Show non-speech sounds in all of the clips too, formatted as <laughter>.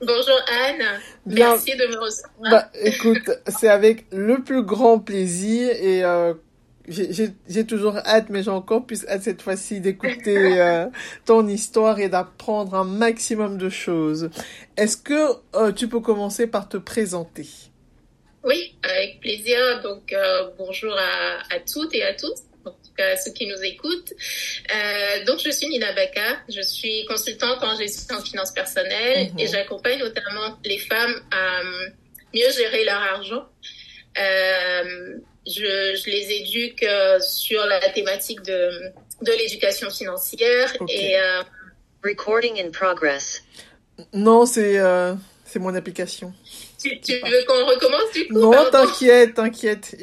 Bonjour Anne. Merci de me recevoir. Bah, écoute, c'est avec le plus grand plaisir et euh, j'ai toujours hâte, mais j'ai encore plus hâte cette fois-ci d'écouter <laughs> euh, ton histoire et d'apprendre un maximum de choses. Est-ce que euh, tu peux commencer par te présenter? Oui, avec plaisir. Donc bonjour à, à toutes et à tous à ceux qui nous écoutent. Euh, donc, je suis Nina Baka, je suis consultante en gestion en finances personnelles et mhm. j'accompagne notamment les femmes à euh, mieux gérer leur argent. Euh, je, je, les éduque euh, sur la thématique de, de l'éducation financière et... Euh, Recording in progress. Non, c'est c'est mon application. Tu, veux qu'on recommence du coup Non, t'inquiète, t'inquiète.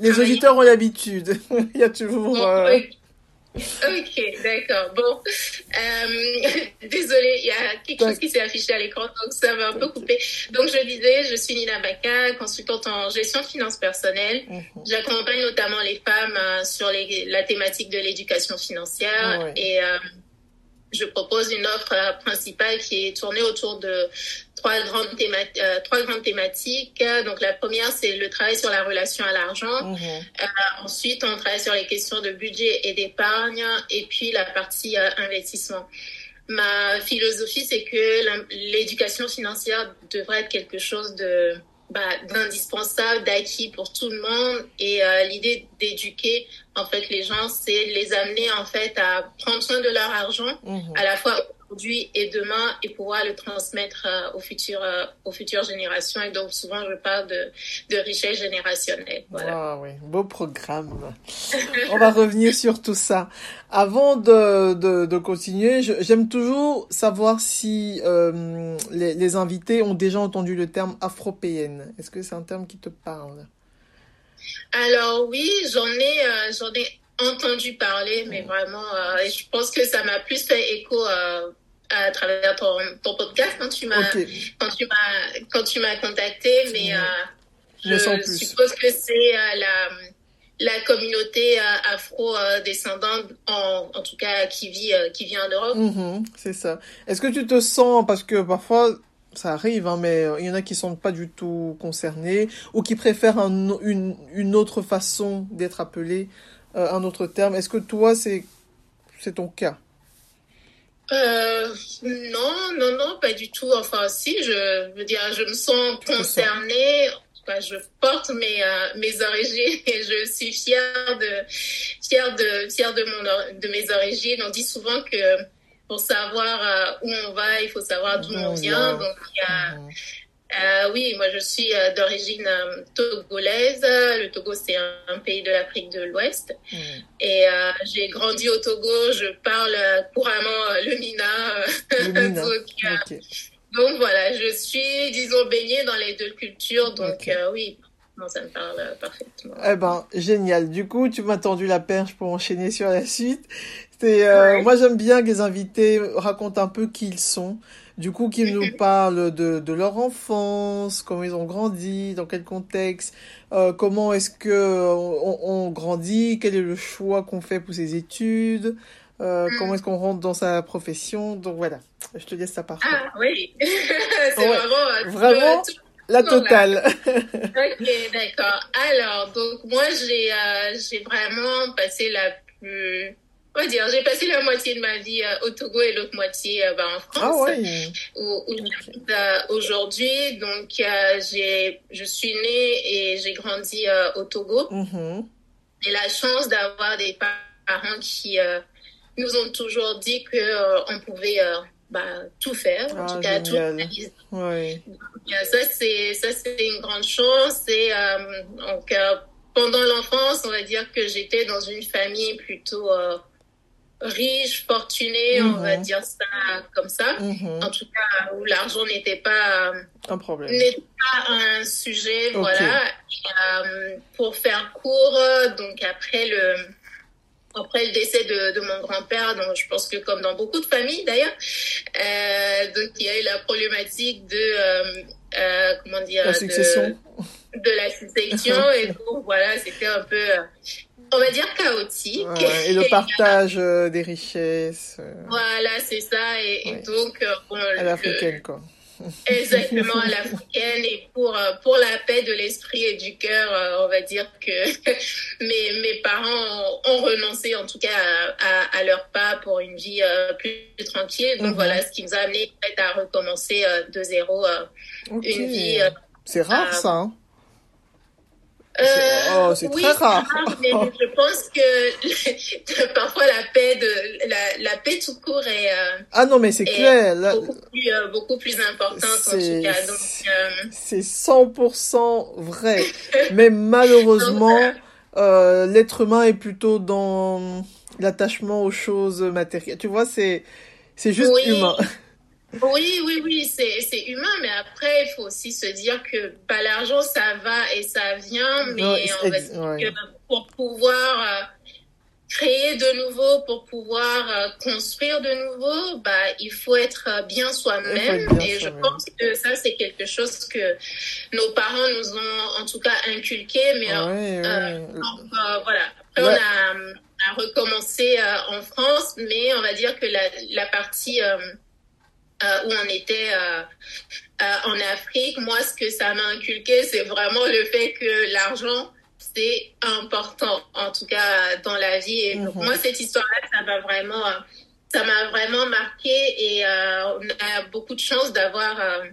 les, auditeurs ont l'habitude. il y a toujours. Euh, ok, d'accord. Bon, euh, <laughs> désolée, il y a quelque chose qui s'est affiché à l'écran, donc ça va un peu couper. Donc je disais, je suis Nina Baka, consultante en gestion de finances personnelles. Mhm. J'accompagne notamment les femmes euh, sur les, la thématique de l'éducation financière et je propose une offre principale qui est tournée autour de trois grandes, euh, trois grandes thématiques. Donc la première, c'est le travail sur la relation à l'argent. Mhm. Euh, ensuite, on travaille sur les questions de budget et d'épargne. Et puis la partie euh, investissement. Ma philosophie, c'est que l'éducation financière devrait être quelque chose de bah, d'indispensable, d'acquis pour tout le monde. Et l'idée d'éduquer en fait les gens, c'est les amener en fait à prendre soin de leur argent, mhm. à la fois aujourd'hui et demain et pouvoir le transmettre euh, aux, futures, euh, aux futures générations. Et donc, souvent, je parle de, de richesse générationnelle. Voilà. Ah oui, beau programme. <laughs> On va revenir sur tout ça. Avant de, de, de continuer, j'aime toujours savoir si euh, les, les, invités ont déjà entendu le terme afropéenne. Est-ce que c'est un terme qui te parle? Alors oui, j'en ai, j'en ai entendu parler, mais vraiment, je pense que ça m'a plus fait écho à travers ton, ton podcast quand tu m'as quand tu m'as quand tu m'as contacté mais euh, je, suppose que c'est euh, la la communauté euh, afro-descendante en, en tout cas qui vit qui vit en Europe. Mm-hmm, c'est ça. Est-ce que tu te sens parce que parfois ça arrive, hein, mais il y en a qui sont pas du tout concernés ou qui préfèrent un, une, une autre façon d'être appelé, un autre terme. Est-ce que toi, c'est c'est ton cas? Euh, non, non, non, pas du tout. Enfin, si, je veux dire, je me sens concernée. Enfin, je porte mes euh, mes origines <laughs> et je suis fière de fière de fière de mon de mes origines. On dit souvent que pour savoir euh, où on va, il faut savoir d'où on vient. Donc il y a mhm. Euh, oui, moi je suis euh, d'origine togolaise. Le Togo c'est un, pays de l'Afrique de l'Ouest. Mm. Et j'ai grandi au Togo. Je parle couramment le Mina. <laughs> donc, voilà, je suis, disons, baignée dans les deux cultures. Donc oui, non, ça me parle parfaitement. Eh ben, génial. Du coup, tu m'as tendu la perche pour enchaîner sur la suite. C'est, Moi, j'aime bien que les invités racontent un peu qui ils sont. Du coup, qu'ils nous <laughs> parlent de, de leur enfance, comment ils ont grandi, dans quel contexte, euh, comment est-ce que on, on, grandit, quel est le choix qu'on fait pour ses études, euh, mm. comment est-ce qu'on rentre dans sa profession. Donc voilà, je te laisse ça partir. Ah oui, <laughs> c'est vraiment, euh, vraiment la totale. <laughs> ok, d'accord. Alors, donc moi j'ai euh, j'ai vraiment passé la plus on va dire, j'ai passé la moitié de ma vie au Togo et l'autre moitié bah, en France. Ah ouais. <laughs> Où, où aujourd'hui. Donc, j'ai, je suis née et j'ai grandi au Togo. Mhm. J'ai la chance d'avoir des parents qui nous ont toujours dit que on pouvait bah, tout faire, en Ah, tout cas tout réaliser. Ouais. Euh, Ça, c'est ça, c'est une grande chance. Et euh, donc, euh, pendant l'enfance, on va dire que j'étais dans une famille plutôt riche, fortunée, on va Mhm. dire ça comme ça. Mhm. En tout cas, où l'argent n'était pas euh, Un problème. n'était pas un sujet, voilà. Et, euh, pour faire court, euh, donc après le après le décès de, de mon grand-père, donc je pense que comme dans beaucoup de familles d'ailleurs, euh, donc il y a eu la problématique de euh, comment dire La de- succession. de, la succession <laughs> et donc voilà c'était un peu on va dire chaotique Ouais, et le <laughs> partage euh, des richesses euh, voilà c'est ça et, donc euh, à l'africaine, quoi. <laughs> Exactement, à l'africaine. Et pour, pour la paix de l'esprit et du cœur, on va dire que <laughs> mes, mes parents ont, ont renoncé en tout cas à, à, à leur pas pour une vie plus, tranquille. Donc Mhm. voilà, ce qui nous a amené à recommencer de zéro euh, Ok. une vie. C'est rare, euh, ça. Hein euh, oh, c'est oui, très rare. mais je <laughs> pense que <laughs> parfois la paix de la, la paix tout court est euh, Ah non, mais c'est clair. Beaucoup plus euh, beaucoup plus importante en C'est- tout cas. Euh, c'est 100% vrai. <laughs> mais malheureusement, euh, l'être humain est plutôt dans l'attachement aux choses matérielles. Tu vois, c'est c'est juste Oui. humain. Oui, oui, oui, c'est, humain, mais après, il faut aussi se dire que bah, l'argent, ça va et ça vient, mais Ouais, on va ex- dire ouais. que pour pouvoir euh, créer de nouveau, pour pouvoir euh, construire de nouveau, bah, il faut être euh, bien soi-même. Et je pense que ça, c'est quelque chose que nos parents nous ont en tout cas inculqué, mais euh, Ouais, euh, voilà. Après, on a, a recommencé en France, mais on va dire que la, la partie où on était euh, euh, en Afrique, moi, ce que ça m'a inculqué, c'est vraiment le fait que l'argent, c'est important, en tout cas dans la vie. Et Mhm. moi, cette histoire-là, ça m'a vraiment, euh, ça m'a vraiment marqué et euh, on a beaucoup de chance d'avoir. euh,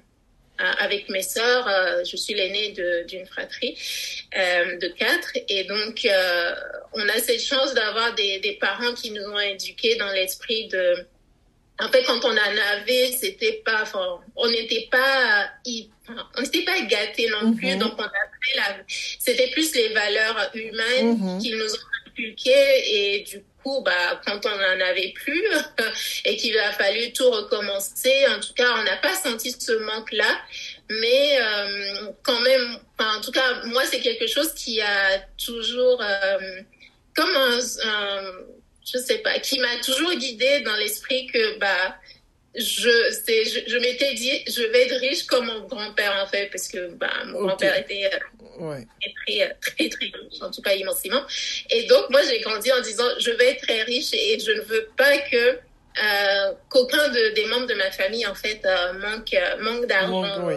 euh, avec mes sœurs, euh, je suis l'aînée d'une fratrie euh, de quatre, et donc euh, on a cette chance d'avoir des, des parents qui nous ont éduqués dans l'esprit de. En fait, quand on en avait, c'était pas, enfin, on n'était pas, on n'était pas gâtés non plus, Mhm. donc on avait la, c'était plus les valeurs humaines Mhm. qu'ils nous ont inculquées, et du coup, bah, quand on n'en avait plus <laughs> et qu'il a fallu tout recommencer, en tout cas, on n'a pas senti ce manque-là, mais euh, quand même, en tout cas, moi, c'est quelque chose qui a toujours, euh, comme un, un- je sais pas, qui m'a toujours guidée dans l'esprit que, bah, je, c'est, je, je m'étais dit, je vais être riche comme mon grand-père, en fait, parce que, bah, mon grand-père était euh, Ouais. très, très, très, très riche, en tout cas immensément. Et donc, moi, j'ai grandi en disant, je vais être très riche et je ne veux pas que euh, qu'aucun de, des membres de ma famille, en fait, euh, manque, euh, manque d'argent.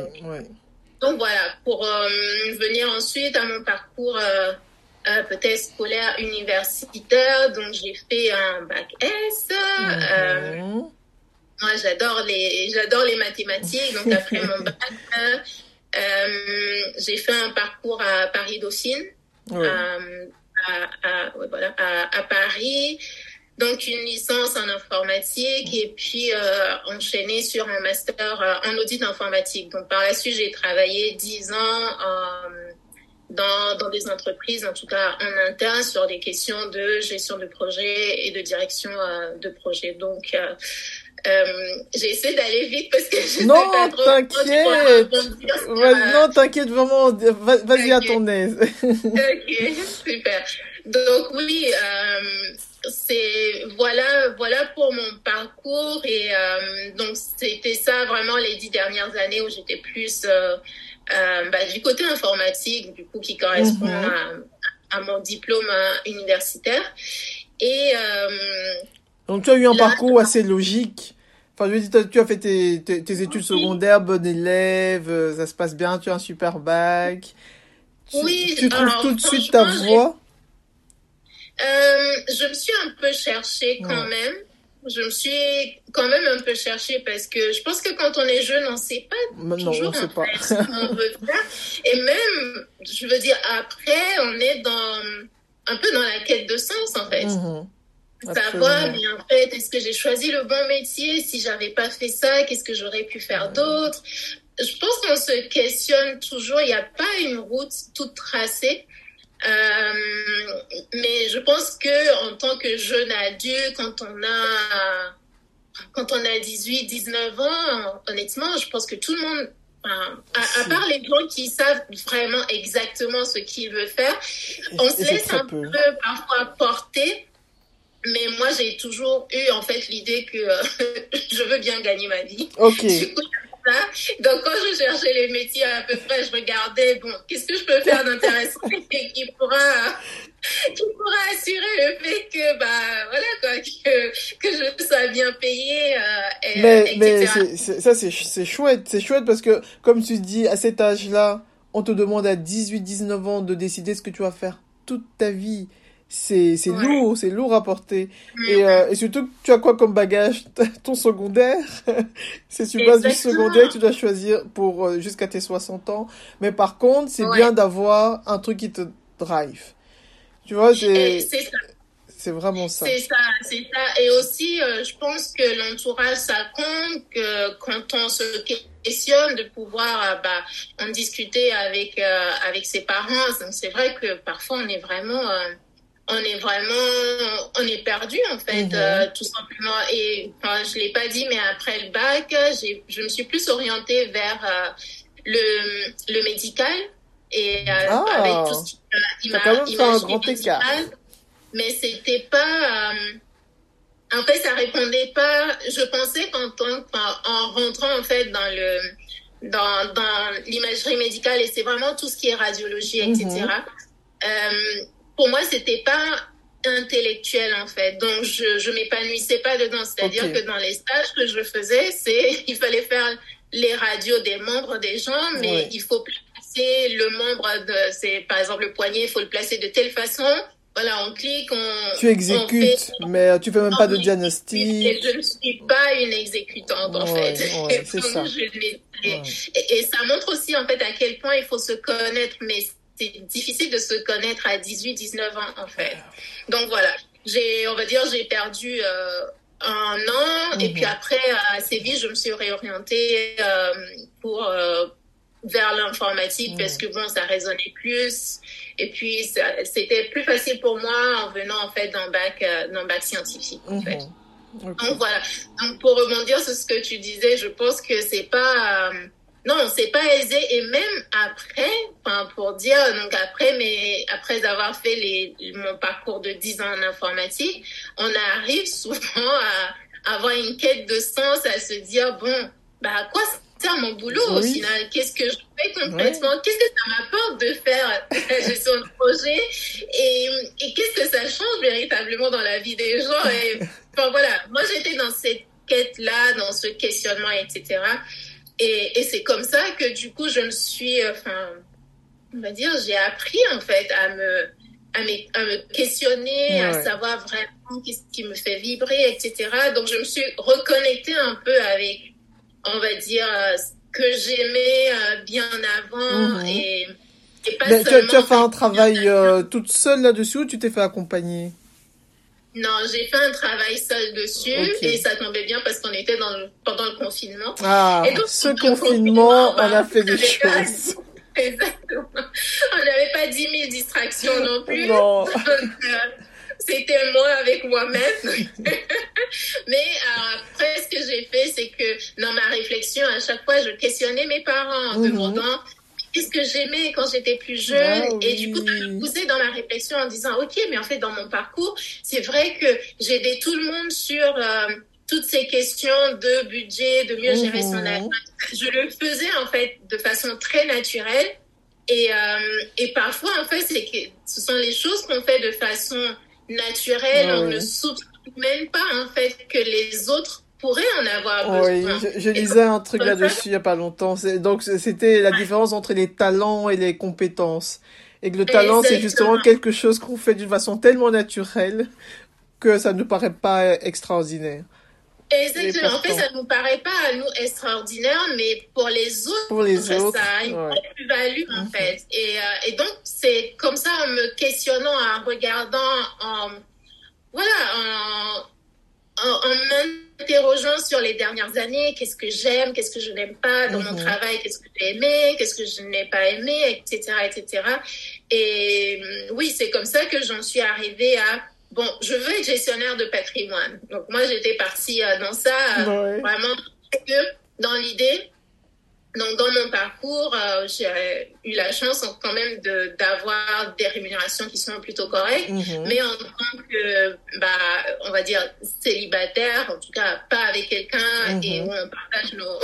Donc, voilà, pour euh, venir ensuite à mon parcours euh, euh, peut-être scolaire universitaire, donc j'ai fait un bac S. euh, Mhm. moi, j'adore les, j'adore les mathématiques. Donc, après mon <laughs> bac, euh, j'ai fait un parcours à Paris-Dauphine, euh, à, à- ouais, voilà, à, à Paris. Donc, une licence en informatique et puis euh, enchaîné sur un master euh, en audit informatique. Donc, par la suite, j'ai travaillé dix ans euh, dans, dans des entreprises, en tout cas en interne, sur des questions de gestion de projet et de direction euh, de projet. Donc, euh, euh, j'ai essayé d'aller vite parce que je Non, sais pas trop t'inquiète. Ouais, euh, non, t'inquiète vraiment. va- Vas-y à Ok. ton aise. <laughs> Ok, super. Donc oui, euh, c'est voilà, voilà pour mon parcours et donc c'était ça vraiment les dix dernières années où j'étais plus euh, bah, du côté informatique, du coup qui correspond Mhm. à, à mon diplôme euh, universitaire et euh, Donc tu as eu un Là- parcours assez logique. Enfin, je veux dire, tu as fait tes, tes, tes études Oui. secondaires, bon élève, euh, ça se passe bien, tu as un super bac. Tu, Oui, tu trouves tout de suite ta voie? Euh, je me suis un peu cherchée quand même. Je me suis quand même un peu cherchée parce que je pense que quand on est jeune, on sait pas Mais non, toujours on sait pas. ce qu'on veut faire. Et même, je veux dire, après, on est dans un peu dans la quête de sens en fait. Mhm. Savoir, mais en fait, est-ce que j'ai choisi le bon métier? Si j'avais pas fait ça, qu'est-ce que j'aurais pu faire d'autre? Je pense qu'on se questionne toujours. Il n'y a pas une route toute tracée. Euh, mais je pense que en tant que jeune adulte, quand on a quand on a 18, 19 ans, honnêtement, je pense que tout le monde, enfin, à, part les gens qui savent vraiment exactement ce qu'ils veulent faire, on se laisse un peu. peu parfois porter. Mais moi, j'ai toujours eu en fait l'idée que euh, <laughs> je veux bien gagner ma vie. Ok. Du coup, c'est ça. Donc, quand je cherchais les métiers à peu près, je regardais, bon, qu'est-ce que je peux faire d'intéressant <laughs> et qui pourra, qui pourra assurer le fait que, bah, voilà, quoi, que, que je sois bien payée, euh, et, Mais, etc. mais c'est- ça, c'est chouette. C'est chouette parce que, comme tu dis, à cet âge-là, on te demande à 18, 19 ans de décider ce que tu vas faire toute ta vie. C'est c'est Ouais. lourd, c'est lourd à porter. Mm. Et, euh, et surtout, tu as quoi comme bagage? <laughs> Ton secondaire? c'est sur base du secondaire que tu dois choisir pour euh, jusqu'à tes 60 ans. Mais par contre, c'est Ouais. bien d'avoir un truc qui te drive. Tu vois, c'est c'est vraiment ça. C'est ça, c'est ça. Et aussi, euh, je pense que l'entourage, ça compte, que quand on se questionne, de pouvoir bah, en discuter avec, avec ses parents. Donc, C'est vrai que parfois, on est vraiment... on est vraiment, on est perdu en fait, Mhm. euh, tout simplement. Et enfin, je l'ai pas dit, mais après le bac, je me suis plus orientée vers euh, le, le médical et euh, Ah. avec tout ce qui ima- écart. médicale. Mais c'était pas. euh, en fait, ça répondait pas. Je pensais qu'en tant enfin, en rentrant en fait dans le dans, dans l'imagerie médicale et c'est vraiment tout ce qui est radiologie, etc. Pour moi, c'était pas intellectuel en fait. Donc je je m'épanouissais pas dedans. C'est-à-dire que dans les stages que je faisais, c'est <laughs> il fallait faire les radios des membres des gens, mais Ouais. il faut placer le membre de c'est par exemple le poignet, il faut le placer de telle façon. Voilà, on clique, on Tu on exécutes, fait- mais tu fais même pas de Et diagnostic. je ne suis pas une exécutante en fait. ouais, <laughs> c'est Donc, ça. je et, et ça montre aussi en fait à quel point il faut se connaître, mais c'est difficile de se connaître à 18, 19 ans en fait. Donc voilà, j'ai, on va dire, j'ai perdu euh, un an et Mhm. puis après assez vite, je me suis réorientée euh, pour euh, vers l'informatique Mhm. parce que bon, ça résonnait plus. Et puis c'était plus facile pour moi en venant en fait d'un bac, d'un bac scientifique en fait. Mhm. Donc voilà. Donc pour rebondir sur ce que tu disais, je pense que c'est pas non, c'est pas aisé. Et même après, enfin pour dire donc après mais après avoir fait les mon parcours de 10 ans en informatique, on arrive souvent à avoir une quête de sens, à se dire bon, bah à quoi sert mon boulot au final? Qu'est-ce que je fais concrètement Qu'est-ce que ça m'apporte de faire la gestion de projet? Et, et qu'est-ce que ça change véritablement dans la vie des gens? Et Enfin voilà, moi j'étais dans cette quête-là, dans ce questionnement, etc. Et, et c'est comme ça que du coup je me suis, euh, enfin, on va dire, j'ai appris en fait à me, à me, à me questionner, à savoir vraiment qu'est-ce qui me fait vibrer, etc. Donc je me suis reconnectée un peu avec, on va dire, euh, ce que j'aimais euh, bien avant Mhm. et, et pas Mais tu, as, seulement. tu as fait un travail euh, toute seule là-dessus ou tu t'es fait accompagner? Non, j'ai fait un travail seul dessus et ça tombait bien parce qu'on était dans le- pendant le confinement. Ah, Et donc, ce confinement, on bah, a fait des choses. <laughs> Exactement. On n'avait pas 10 000 distractions non plus. Non. Donc, euh, c'était moi avec moi-même. <laughs> Mais euh, après, ce que j'ai fait, c'est que dans ma réflexion, à chaque fois, je questionnais mes parents en Mhm. demandant qu'est-ce que j'aimais quand j'étais plus jeune. Et du coup, ça me poussait dans ma réflexion en disant, OK, mais en fait, dans mon parcours, c'est vrai que j'ai aidé tout le monde sur euh, toutes ces questions de budget, de mieux gérer son Mhm. argent. Je le faisais, en fait, de façon très naturelle. Et, euh, et parfois, en fait, c'est que ce sont les choses qu'on fait de façon naturelle. On ne soupçonne même pas, en fait, que les autres en avoir Oui, je, je lisais un truc là-dessus il y a pas longtemps. Donc c'était la différence entre les talents et les compétences. Et que le talent, c'est justement quelque chose qu'on fait d'une façon tellement naturelle que ça ne paraît pas extraordinaire. Exactement. En fait, ça ne nous paraît pas à nous extraordinaire, mais pour les autres, pour les autres ça a une plus-value, en mhm. fait. Et, euh, et donc, c'est comme ça, en me questionnant, en regardant, en, voilà, en, en, m'interrogeant sur les dernières années, qu'est-ce que j'aime, qu'est-ce que je n'aime pas dans mon mhm. travail, qu'est-ce que j'ai aimé, qu'est-ce que je n'ai pas aimé, etc., etc. Et oui, c'est comme ça que j'en suis arrivée à bon, je veux être gestionnaire de patrimoine. Donc moi, j'étais partie euh, dans ça, euh, vraiment dans l'idée. Donc dans mon parcours, euh, j'ai eu la chance quand même d'avoir des rémunérations qui sont plutôt correctes, mhm. mais en tant que, bah, on va dire célibataire, en tout cas pas avec quelqu'un et mhm. où on partage nos,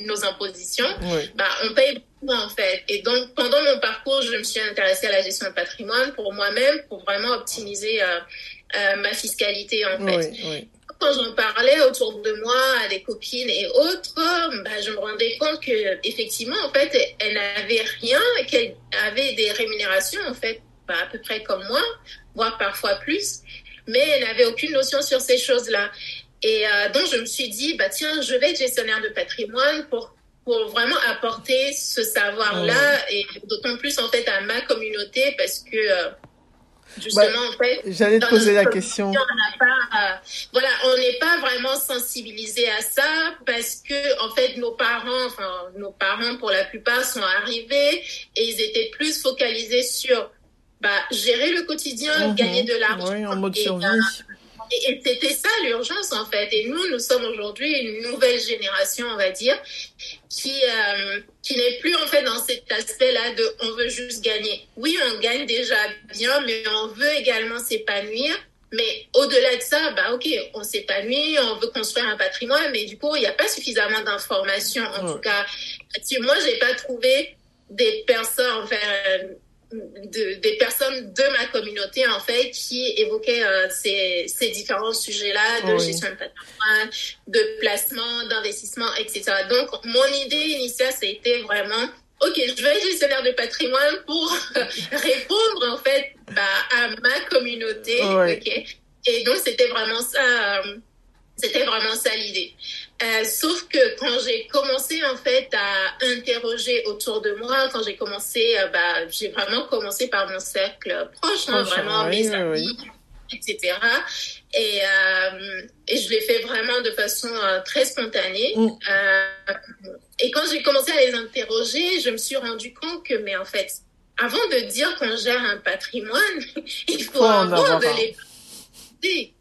<laughs> nos impositions, bah, on paye beaucoup en fait. Et donc pendant mon parcours, je me suis intéressée à la gestion de patrimoine pour moi-même, pour vraiment optimiser euh, ma fiscalité en fait. Quand j'en parlais autour de moi à des copines et autres, bah, je me rendais compte que effectivement en fait elles n'avaient rien, qu'elles avaient des rémunérations en fait bah, à peu près comme moi, voire parfois plus, mais elles n'avaient aucune notion sur ces choses-là. Et euh, donc je me suis dit bah tiens je vais être gestionnaire de patrimoine pour pour vraiment apporter ce savoir-là et d'autant plus en fait à ma communauté parce que euh, Justement, bah, en fait, j'allais te poser la question. On pas, euh, voilà, on n'est pas vraiment sensibilisé à ça parce que, en fait, nos parents, enfin, nos parents pour la plupart sont arrivés et ils étaient plus focalisés sur bah, gérer le quotidien, mhm. gagner de l'argent. Oui, en mode survie. Et, c'était ça l'urgence en fait. Et nous, nous sommes aujourd'hui une nouvelle génération, on va dire, qui euh, qui n'est plus en fait dans cet aspect-là de on veut juste gagner. Oui, on gagne déjà bien, mais on veut également s'épanouir. Mais au-delà de ça, bah ok, on s'épanouit, on veut construire un patrimoine, mais du coup, il n'y a pas suffisamment d'informations. En tout cas, moi, j'ai pas trouvé des personnes, enfin, de, des personnes de ma communauté en fait qui évoquaient euh, ces, ces, différents sujets-là de gestion de patrimoine, de placement, d'investissement, etc. Donc mon idée initiale, c'était vraiment ok, je vais être gestionnaire de patrimoine pour <laughs> répondre en fait bah, à ma communauté, ok. Et donc c'était vraiment ça, euh, c'était vraiment ça l'idée. Euh, sauf que quand j'ai commencé en fait à interroger autour de moi, quand j'ai commencé, euh, bah, j'ai vraiment commencé par mon cercle proche, hein, vraiment mes amis, etc. Et, euh, et je l'ai fait vraiment de façon euh, très spontanée. Mm. et quand j'ai commencé à les interroger, je me suis rendu compte que, mais en fait, avant de dire qu'on gère un patrimoine, <laughs> il faut, avoir de l'épargne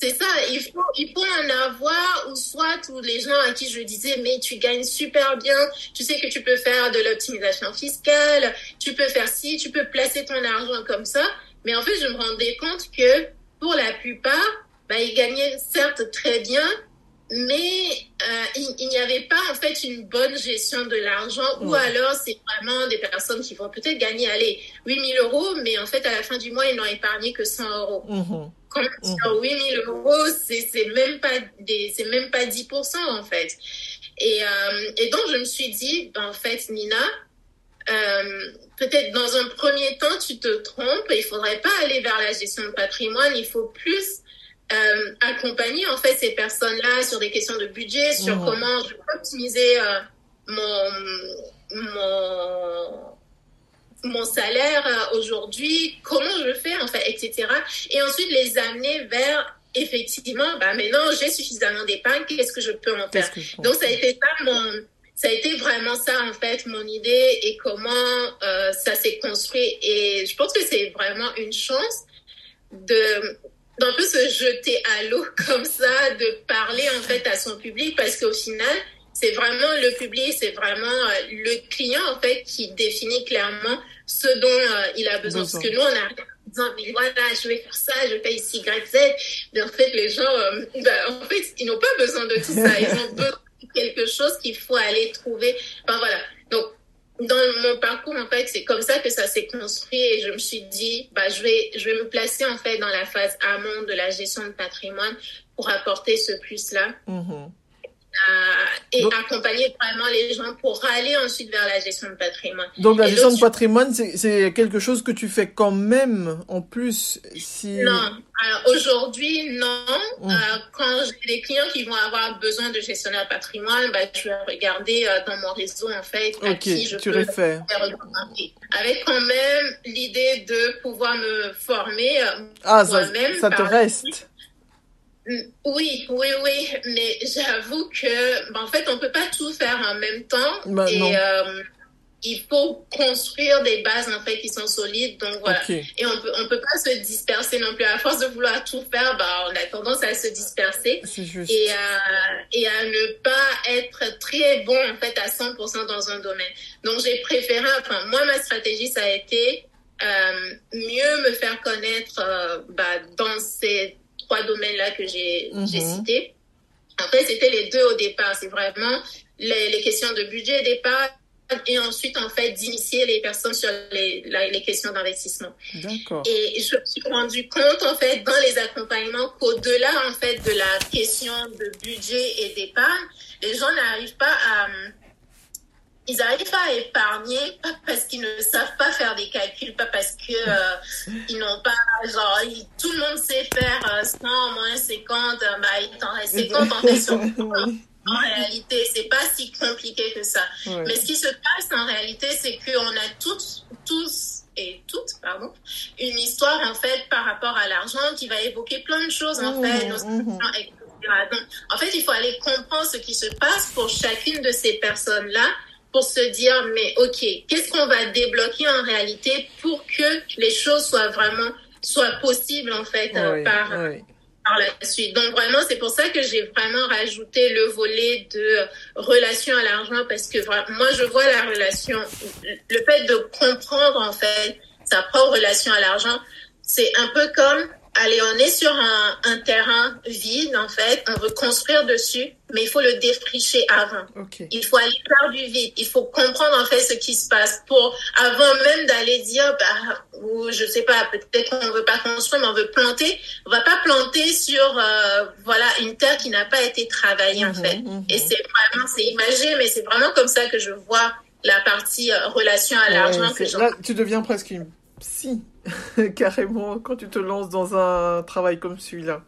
c'est ça, il faut, il faut en avoir, ou soit tous les gens à qui je disais, mais tu gagnes super bien, tu sais que tu peux faire de l'optimisation fiscale, tu peux faire ci, tu peux placer ton argent comme ça. Mais en fait, je me rendais compte que pour la plupart, bah, ils gagnaient certes très bien, mais euh, il, n'y avait pas en fait une bonne gestion de l'argent ou alors c'est vraiment des personnes qui vont peut-être gagner allez 8000 euros mais en fait à la fin du mois ils n'ont épargné que 100 euros. Mmh. Quand mmh. 8000 euros c'est même pas des c'est même pas 10% en fait. Et, euh, et donc je me suis dit ben, en fait Nina euh, peut-être dans un premier temps tu te trompes il faudrait pas aller vers la gestion de patrimoine il faut plus euh, accompagner en fait ces personnes-là sur des questions de budget, sur mmh. comment je peux optimiser euh, mon, mon, mon salaire euh, aujourd'hui, comment je fais en fait, etc. Et ensuite les amener vers effectivement, bah maintenant j'ai suffisamment d'épargne, qu'est-ce que je peux en faire Donc ça a été ça mon, ça a été vraiment ça en fait mon idée et comment ça s'est construit. Et je pense que c'est vraiment une chance de d'un peu se jeter à l'eau <laughs> comme ça, de parler en fait à son public parce qu'au final, c'est vraiment le public, c'est vraiment euh, le client en fait qui définit clairement ce dont euh, il a besoin. Parce que nous, on arrive en disant, mais voilà, je vais faire ça, je fais ici Y, Z. Mais en fait, les gens, euh, ben, en fait, ils n'ont pas besoin de tout ça. Ils ont <laughs> besoin de quelque chose qu'il faut aller trouver. Enfin voilà. Donc, dans mon parcours, en fait, c'est comme ça que ça s'est construit et je me suis dit, bah, je vais, je vais me placer, en fait, dans la phase amont de la gestion de patrimoine pour apporter ce plus-là. Mm-hmm. Et accompagner vraiment les gens pour aller ensuite vers la gestion de patrimoine. Donc la gestion de patrimoine, c'est quelque chose que tu fais quand même en plus si... Non, aujourd'hui non. Mmh. Euh, quand j'ai des clients qui vont avoir besoin de gestionnaire patrimoine, bah, je vais regarder euh, dans mon réseau en fait à qui je tu peux faire Avec quand même l'idée de pouvoir me former euh, ah, moi-même. Ça, ça te reste oui, oui, oui, mais j'avoue que, ben, en fait, on peut pas tout faire en même temps. Bah, et euh, il faut construire des bases en fait qui sont solides. Donc voilà. Et on peut, on peut pas se disperser non plus. À force de vouloir tout faire, bah, on a tendance à se disperser et à, et à ne pas être très bon en fait à 100% dans un domaine. Donc j'ai préféré, enfin moi ma stratégie ça a été euh, mieux me faire connaître euh, bah, dans ces trois domaines-là que j'ai mm cités. Fait, c'était les deux au départ. C'est vraiment les, les, questions de budget départ et ensuite, en fait, d'initier les personnes sur les, les questions d'investissement. D'accord. Et je me suis rendu compte, en fait, dans les accompagnements qu'au-delà, en fait, de la question de budget et d'épargne, les gens n'arrivent pas à ils n'arrivent pas à épargner, pas parce qu'ils ne savent pas faire des calculs, pas parce que euh, <laughs> ils n'ont pas, genre, tout le monde sait faire euh, 100 moins 50, euh, bah, il t'en reste 50 en fait sur <laughs> En réalité, c'est pas si compliqué que ça. Mais ce qui se passe en réalité, c'est qu'on a tous, tous et toutes, pardon, une histoire en fait par rapport à l'argent qui va évoquer plein de choses en mmh, fait, nos mmh. Donc, en fait, il faut aller comprendre ce qui se passe pour chacune de ces personnes-là pour se dire, mais ok, qu'est-ce qu'on va débloquer en réalité pour que les choses soient vraiment, soient possibles en fait euh, par, par la suite. Donc vraiment, c'est pour ça que j'ai vraiment rajouté le volet de relation à l'argent parce que moi, je vois la relation, le fait de comprendre en fait sa propre relation à l'argent, c'est un peu comme allez, on est sur un, un, terrain vide, en fait, on veut construire dessus, mais il faut le défricher avant. Il faut aller faire du vide, il faut comprendre, en fait, ce qui se passe pour, avant même d'aller dire, bah, ou je sais pas, peut-être qu'on veut pas construire, mais on veut planter, on va pas planter sur, euh, voilà, une terre qui n'a pas été travaillée, en mhm, fait. Mhm. Et c'est vraiment, c'est imagé, mais c'est vraiment comme ça que je vois la partie euh, relation à l'argent que Là, tu deviens presque une psy <laughs> carrément quand tu te lances dans un travail comme celui-là.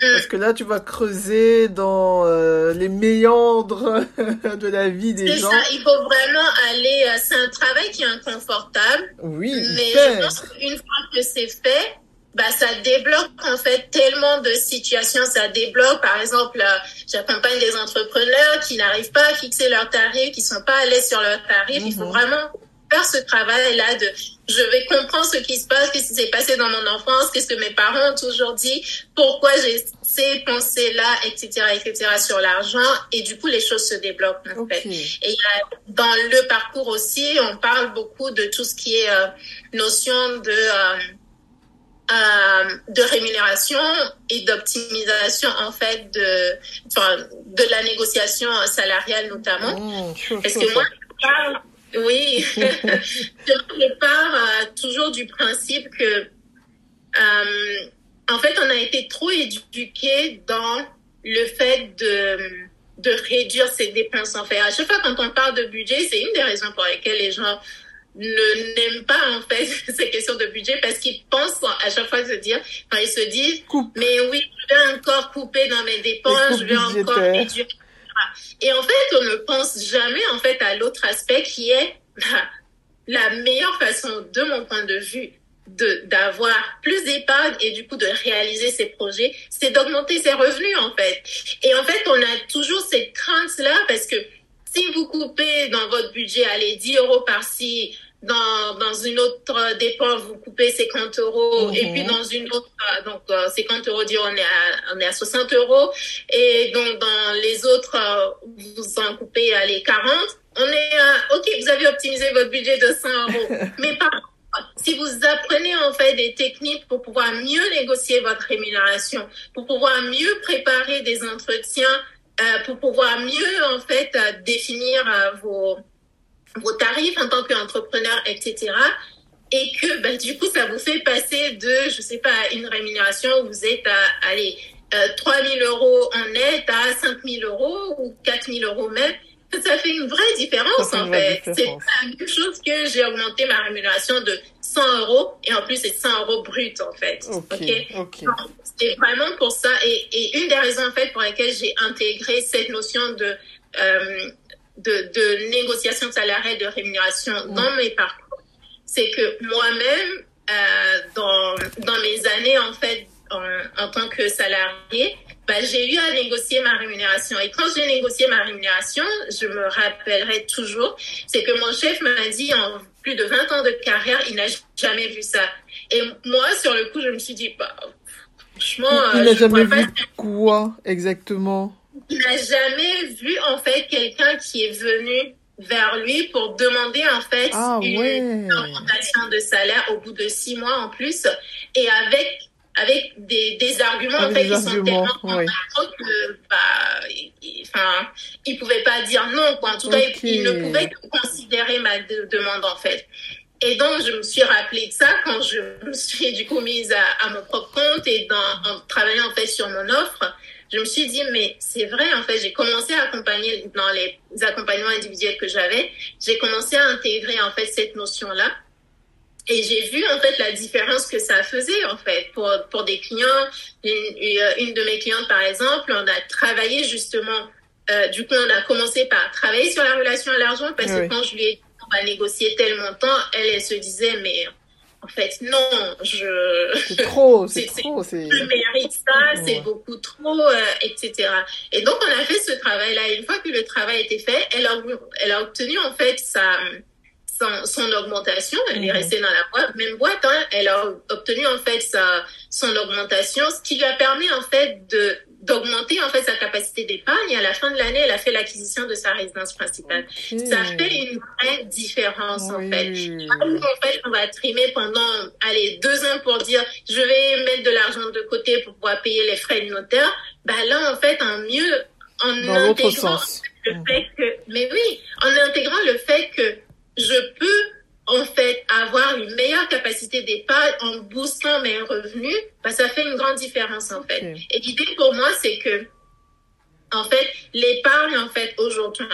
Mm. Parce que là, tu vas creuser dans euh, les méandres <laughs> de la vie des gens. C'est ça, il faut vraiment aller. Euh, c'est un travail qui est inconfortable. Oui, mais je pense qu'une fois que c'est fait, bah ça débloque en fait tellement de situations. Ça débloque, par exemple, euh, j'accompagne des entrepreneurs qui n'arrivent pas à fixer leurs tarifs, qui sont pas à l'aise sur leurs tarifs. Il faut mhm. vraiment faire ce travail-là de je vais comprendre ce qui se passe, qu'est-ce qui s'est passé dans mon enfance, qu'est-ce que mes parents ont toujours dit, pourquoi j'ai ces pensées-là, etc., etc., sur l'argent. Et du coup, les choses se débloquent, en fait. Et dans le parcours aussi, on parle beaucoup de tout ce qui est euh, notion de... Euh, euh, de rémunération et d'optimisation en fait de de la négociation salariale notamment mmh, parce que moi je parle oui, <laughs> je pars euh, toujours du principe que, euh, en fait, on a été trop éduqués dans le fait de, de réduire ses dépenses. En fait, à chaque fois quand on parle de budget, c'est une des raisons pour lesquelles les gens ne n'aiment pas en fait <laughs> ces questions de budget parce qu'ils pensent à chaque fois se dire, enfin ils se disent, mais oui, je vais encore couper dans mes dépenses, je vais encore réduire et en fait, on ne pense jamais en fait à l'autre aspect qui est <laughs> la, meilleure façon, de mon point de vue, de d'avoir plus d'épargne et du coup de réaliser ses projets, c'est d'augmenter ses revenus en fait. Et en fait, on a toujours cette crainte là parce que si vous coupez dans votre budget, allez 10 euros par-ci, dans, dans une autre dépense, vous coupez 50 euros, et puis mhm. dans une autre, euh, donc 50 euh, euros, on est à, on est à 60 euros, et donc dans les autres, euh, vous en coupez les 40, on est à, ok, vous avez optimisé votre budget de 100 euros, <laughs> mais par si vous apprenez en fait des techniques pour pouvoir mieux négocier votre rémunération, pour pouvoir mieux préparer des entretiens, pour pouvoir mieux en fait définir vos vos tarifs en tant qu'entrepreneur, etc. Et que bah, du coup, ça vous fait passer de, je sais pas, une rémunération où vous êtes à, allez, euh, 3 000 euros en net à 5 000 euros ou 4 000 euros même, ça fait une vraie différence en fait. C'est la même chose que j'ai augmenté ma rémunération de 100 euros et en plus c'est 100 euros brut en fait. Ok. ok? C'est vraiment pour ça et, et, une des raisons en fait pour lesquelles j'ai intégré cette notion de euh, de, de, négociation salariale de rémunération mm. dans mes parcours, c'est que moi-même euh, dans dans mes années en fait en, en tant que salarié, bah, j'ai eu à négocier ma rémunération. Et quand j'ai négocié ma rémunération, je me rappellerai toujours, c'est que mon chef m'a dit en plus de 20 ans de carrière, il n'a jamais vu ça. Et moi, sur le coup, je me suis dit, bah, franchement, il n'a jamais vu quoi exactement? Il n'a jamais vu en fait quelqu'un qui est venu vers lui pour demander en fait ah, une augmentation de salaire au bout de six mois en plus. Et avec avec des, des arguments en fait qui sont tellement oui. que bah, enfin il pouvait pas dire non quoi. En tout okay. cas il, ne pouvait que considérer ma de, demande en fait. Et donc je me suis rappelé de ça quand je me suis du coup mise à, à mon propre compte et dans, en travaillant en fait sur mon offre je me suis dit mais c'est vrai en fait j'ai commencé à accompagner dans les accompagnements individuels que j'avais j'ai commencé à intégrer en fait cette notion là et j'ai vu en fait la différence que ça faisait en fait pour pour des clients. Une, une de mes clientes par exemple, on a travaillé justement. Euh, du coup, on a commencé par travailler sur la relation à l'argent parce oui. que quand je lui ai dit on va négocier tel montant, elle, elle se disait mais en fait non, je c'est trop, <laughs> c'est trop, c'est je mérite ça, ouais. c'est beaucoup trop, euh, etc. Et donc on a fait ce travail là. Une fois que le travail était fait, elle a elle a obtenu en fait sa son, son augmentation. Elle mmh. est restée dans la boîte, même boîte. Hein, elle a obtenu en fait sa, son augmentation, ce qui lui a permis en fait de d'augmenter en fait sa capacité d'épargne. À la fin de l'année, elle a fait l'acquisition de sa résidence principale. Okay. Ça fait une vraie différence oui. en fait. En fait, on va trimer pendant allez deux ans pour dire je vais mettre de l'argent de côté pour pouvoir payer les frais de notaire. Bah là en fait, en mieux en Dans intégrant le fait que mais oui, en intégrant le fait que je peux en fait avoir une meilleure capacité d'épargne en boostant mes revenus, bah, ça fait une grande différence en fait. Et l'idée pour moi, c'est que en fait, l'épargne en fait aujourd'hui,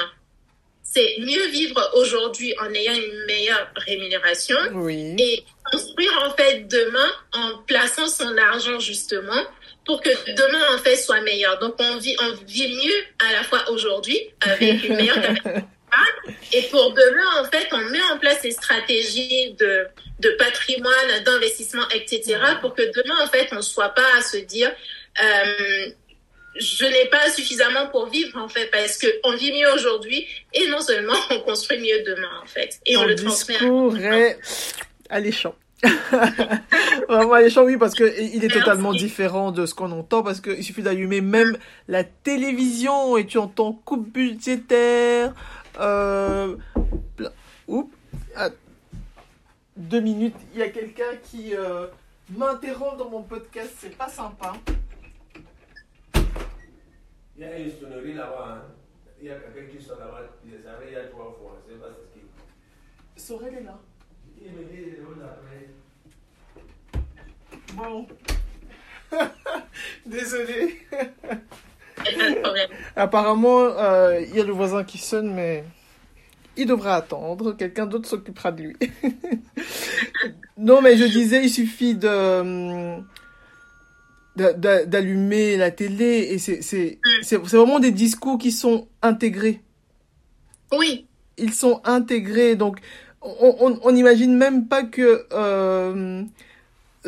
c'est mieux vivre aujourd'hui en ayant une meilleure rémunération oui. et construire en fait demain en plaçant son argent justement pour que demain en fait soit meilleur. Donc on vit on vit mieux à la fois aujourd'hui avec une meilleure capacité <laughs> et pour demain, en fait, on met en place des stratégies de, de patrimoine, d'investissement, etc. pour que demain, en fait, on ne soit pas à se dire, euh, je n'ai pas suffisamment pour vivre, en fait, parce qu'on vit mieux aujourd'hui et non seulement <laughs> on construit mieux demain, en fait. Et on le transmet. est alléchant. <laughs> Vraiment alléchant, oui, parce que il est totalement différent de ce qu'on entend, parce qu'il suffit d'allumer même la télévision et tu entends coupe budgétaire, euh, oups, ah, deux minutes. Il y a quelqu'un qui euh, m'interrompt dans mon podcast. C'est pas sympa. Il y a une sonnerie là-bas. Hein. Il y a quelqu'un qui sonne là-bas. Il est arrivé il y a trois fois. C'est pas ce qui. Sorel est là. Il me dit, on après. Bon. <laughs> Désolé. <laughs> <laughs> Apparemment, euh, il y a le voisin qui sonne, mais il devra attendre. Quelqu'un d'autre s'occupera de lui. <laughs> non, mais je disais, il suffit de d'allumer la télé et c'est c'est c'est vraiment des discours qui sont intégrés. Oui. Ils sont intégrés, donc on n'imagine on, même pas que euh,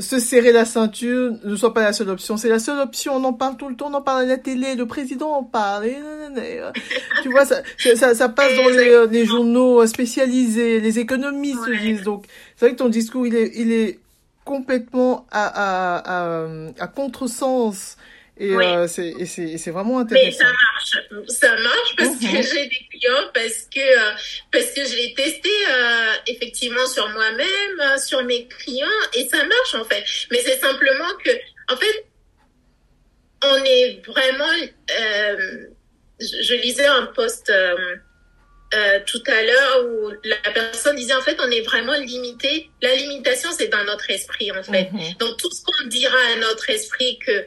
se serrer la ceinture ne soit pas la seule option. C'est la seule option. On en parle tout le temps. On en parle à la télé. Le président en parle. Et, tu vois, ça, ça, ça passe dans les, les, journaux spécialisés. Les économistes ouais. disent. Donc, c'est vrai que ton discours, il est, il est complètement à, à, à, à contresens et oui. euh, c'est vraiment intéressant. Mais ça marche, ça marche parce -hmm. que mhm. j'ai des clients, parce que euh, parce que je l'ai testé euh, effectivement sur moi-même, euh, sur mes clients, et ça marche en fait. Mais c'est simplement que, en fait, on est vraiment. Euh, je, je, lisais un post euh, tout à l'heure où la personne disait en fait on est vraiment limité. La limitation c'est dans notre esprit en fait. Mm -hmm. Donc tout ce qu'on dira à notre esprit que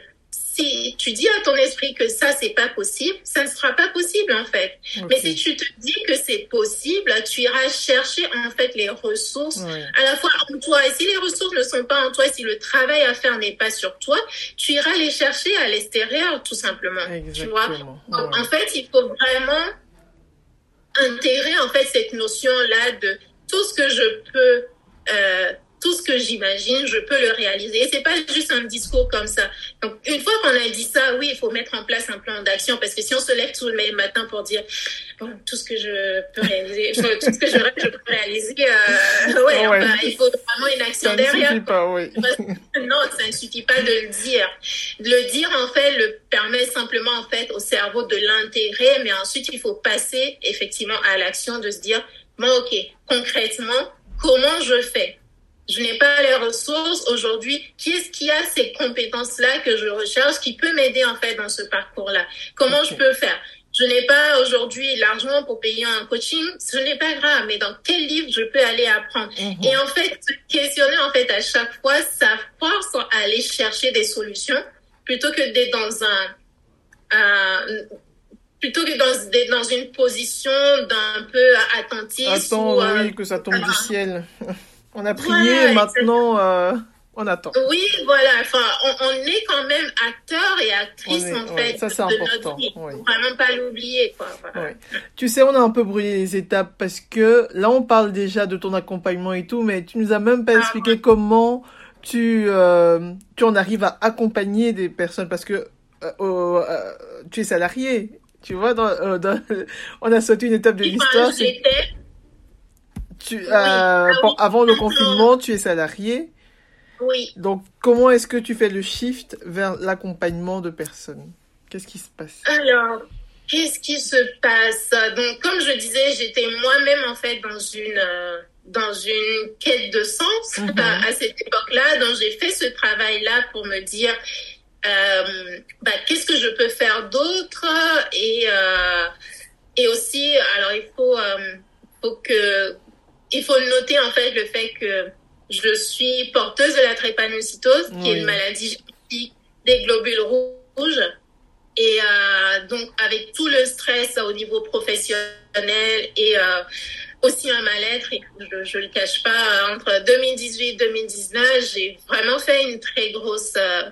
si tu dis à ton esprit que ça c'est pas possible, ça ne sera pas possible en fait. Mais si tu te dis que c'est possible, tu iras chercher en fait les ressources à la fois en toi. Et si les ressources ne sont pas en toi, si le travail à faire n'est pas sur toi, tu iras les chercher à l'extérieur tout simplement. Tu vois? En fait, il faut vraiment intégrer en fait cette notion là de tout ce que je peux euh, tout ce que j'imagine, je peux le réaliser. Et c'est pas juste un discours comme ça. Donc, une fois qu'on a dit ça, oui, il faut mettre en place un plan d'action parce que si on se lève tout le matin pour dire, bon, tout ce que je peux réaliser, <laughs> tout ce que je rêve, je peux réaliser, euh, ouais, il faut vraiment une action derrière. Ça ne suffit pas, oui. <laughs> non, ça ne suffit pas de le dire. Le dire, en fait, le permet simplement, en fait, au cerveau de l'intégrer, mais ensuite, il faut passer, effectivement, à l'action de se dire, bon, ok, concrètement, comment je fais? Je n'ai pas les ressources aujourd'hui. Qui est-ce qui a ces compétences-là que je recherche qui peut m'aider en fait dans ce parcours-là? Comment je peux faire? Je n'ai pas aujourd'hui l'argent pour payer un coaching, ce n'est pas grave, mais dans quel livre je peux aller apprendre? Mhm. Et en fait, questionner en fait à chaque fois, ça force à aller chercher des solutions plutôt que d'être dans un, plutôt que dans, dans une position d'un peu attentiste. Attends, oui, euh, que ça tombe du ciel. <laughs> On a prié, maintenant euh, on attend. Oui, voilà. Enfin, on, est quand même acteur et actrice en fait. Ça c'est important. Notre Faut vraiment pas l'oublier, quoi. Tu sais, on a un peu brûlé les étapes parce que là, on parle déjà de ton accompagnement et tout, mais tu nous as même pas ah, expliqué comment tu euh, tu en arrives à accompagner des personnes parce que euh, euh tu es salarié. Tu vois, dans, euh, dans, <laughs> on a sauté une étape de l'histoire. Tu, euh, ah avant le confinement, tu es salarié. Oui. Donc, comment est-ce que tu fais le shift vers l'accompagnement de personnes? Qu'est-ce qui se passe? Alors, qu'est-ce qui se passe? Donc, comme je disais, j'étais moi-même en fait dans une euh, dans une quête de sens mhm. à, cette époque-là. Donc, j'ai fait ce travail-là pour me dire euh, bah, qu'est-ce que je peux faire d'autre? Et euh, et aussi, alors il faut euh, faut que il faut noter en fait le fait que je suis porteuse de la trépanocytose, qui est une maladie génétique des globules rouges. Et euh, donc, avec tout le stress au niveau professionnel et euh, aussi un mal-être, je ne le cache pas, entre 2018 et 2019, j'ai vraiment fait une très grosse, euh,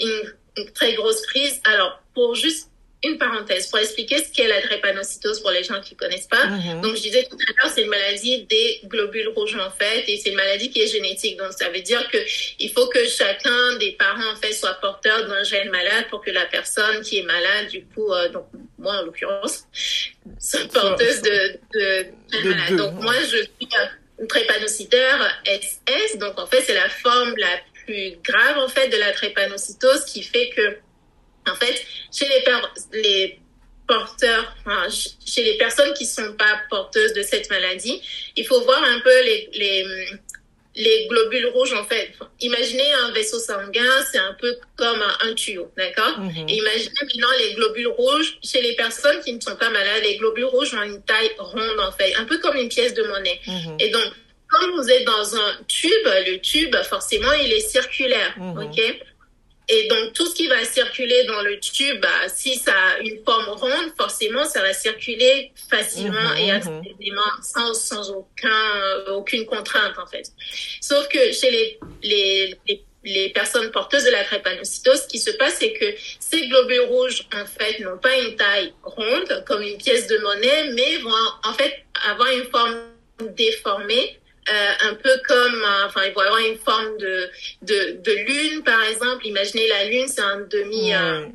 une, une, très grosse crise. Alors, pour juste une parenthèse pour expliquer ce qu'est la drépanocytose pour les gens qui connaissent pas. Mhm. Donc, je disais tout à l'heure, c'est une maladie des globules rouges, en fait, et c'est une maladie qui est génétique. Donc, ça veut dire que il faut que chacun des parents, en fait, soit porteur d'un gène malade pour que la personne qui est malade, du coup, euh, donc, moi, en l'occurrence, soit porteuse de, de, de, malade. Donc, moi, je suis une drépanocytaire SS. Donc, en fait, c'est la forme la plus grave, en fait, de la drépanocytose qui fait que en fait, chez les, les porteurs, chez les personnes qui sont pas porteuses de cette maladie, il faut voir un peu les, les, les globules rouges, en fait. Imaginez un vaisseau sanguin, c'est un peu comme un, tuyau, d'accord? Mhm. Et imaginez maintenant les globules rouges, chez les personnes qui ne sont pas malades, les globules rouges ont une taille ronde, en fait, un peu comme une pièce de monnaie. Mhm. Et donc, quand vous êtes dans un tube, le tube, forcément, il est circulaire, mhm. ok? Et donc, tout ce qui va circuler dans le tube, bah, si ça a une forme ronde, forcément, ça va circuler facilement et mhm, aisément, sans, sans aucun, euh, aucune contrainte, en fait. Sauf que chez les, les, les, les personnes porteuses de la drépanocytose, ce qui se passe, c'est que ces globules rouges, en fait, n'ont pas une taille ronde, comme une pièce de monnaie, mais vont, en fait, avoir une forme déformée euh, un peu comme, euh, enfin, il va y avoir une forme de, de, de, lune, par exemple. Imaginez la lune, c'est un demi, euh,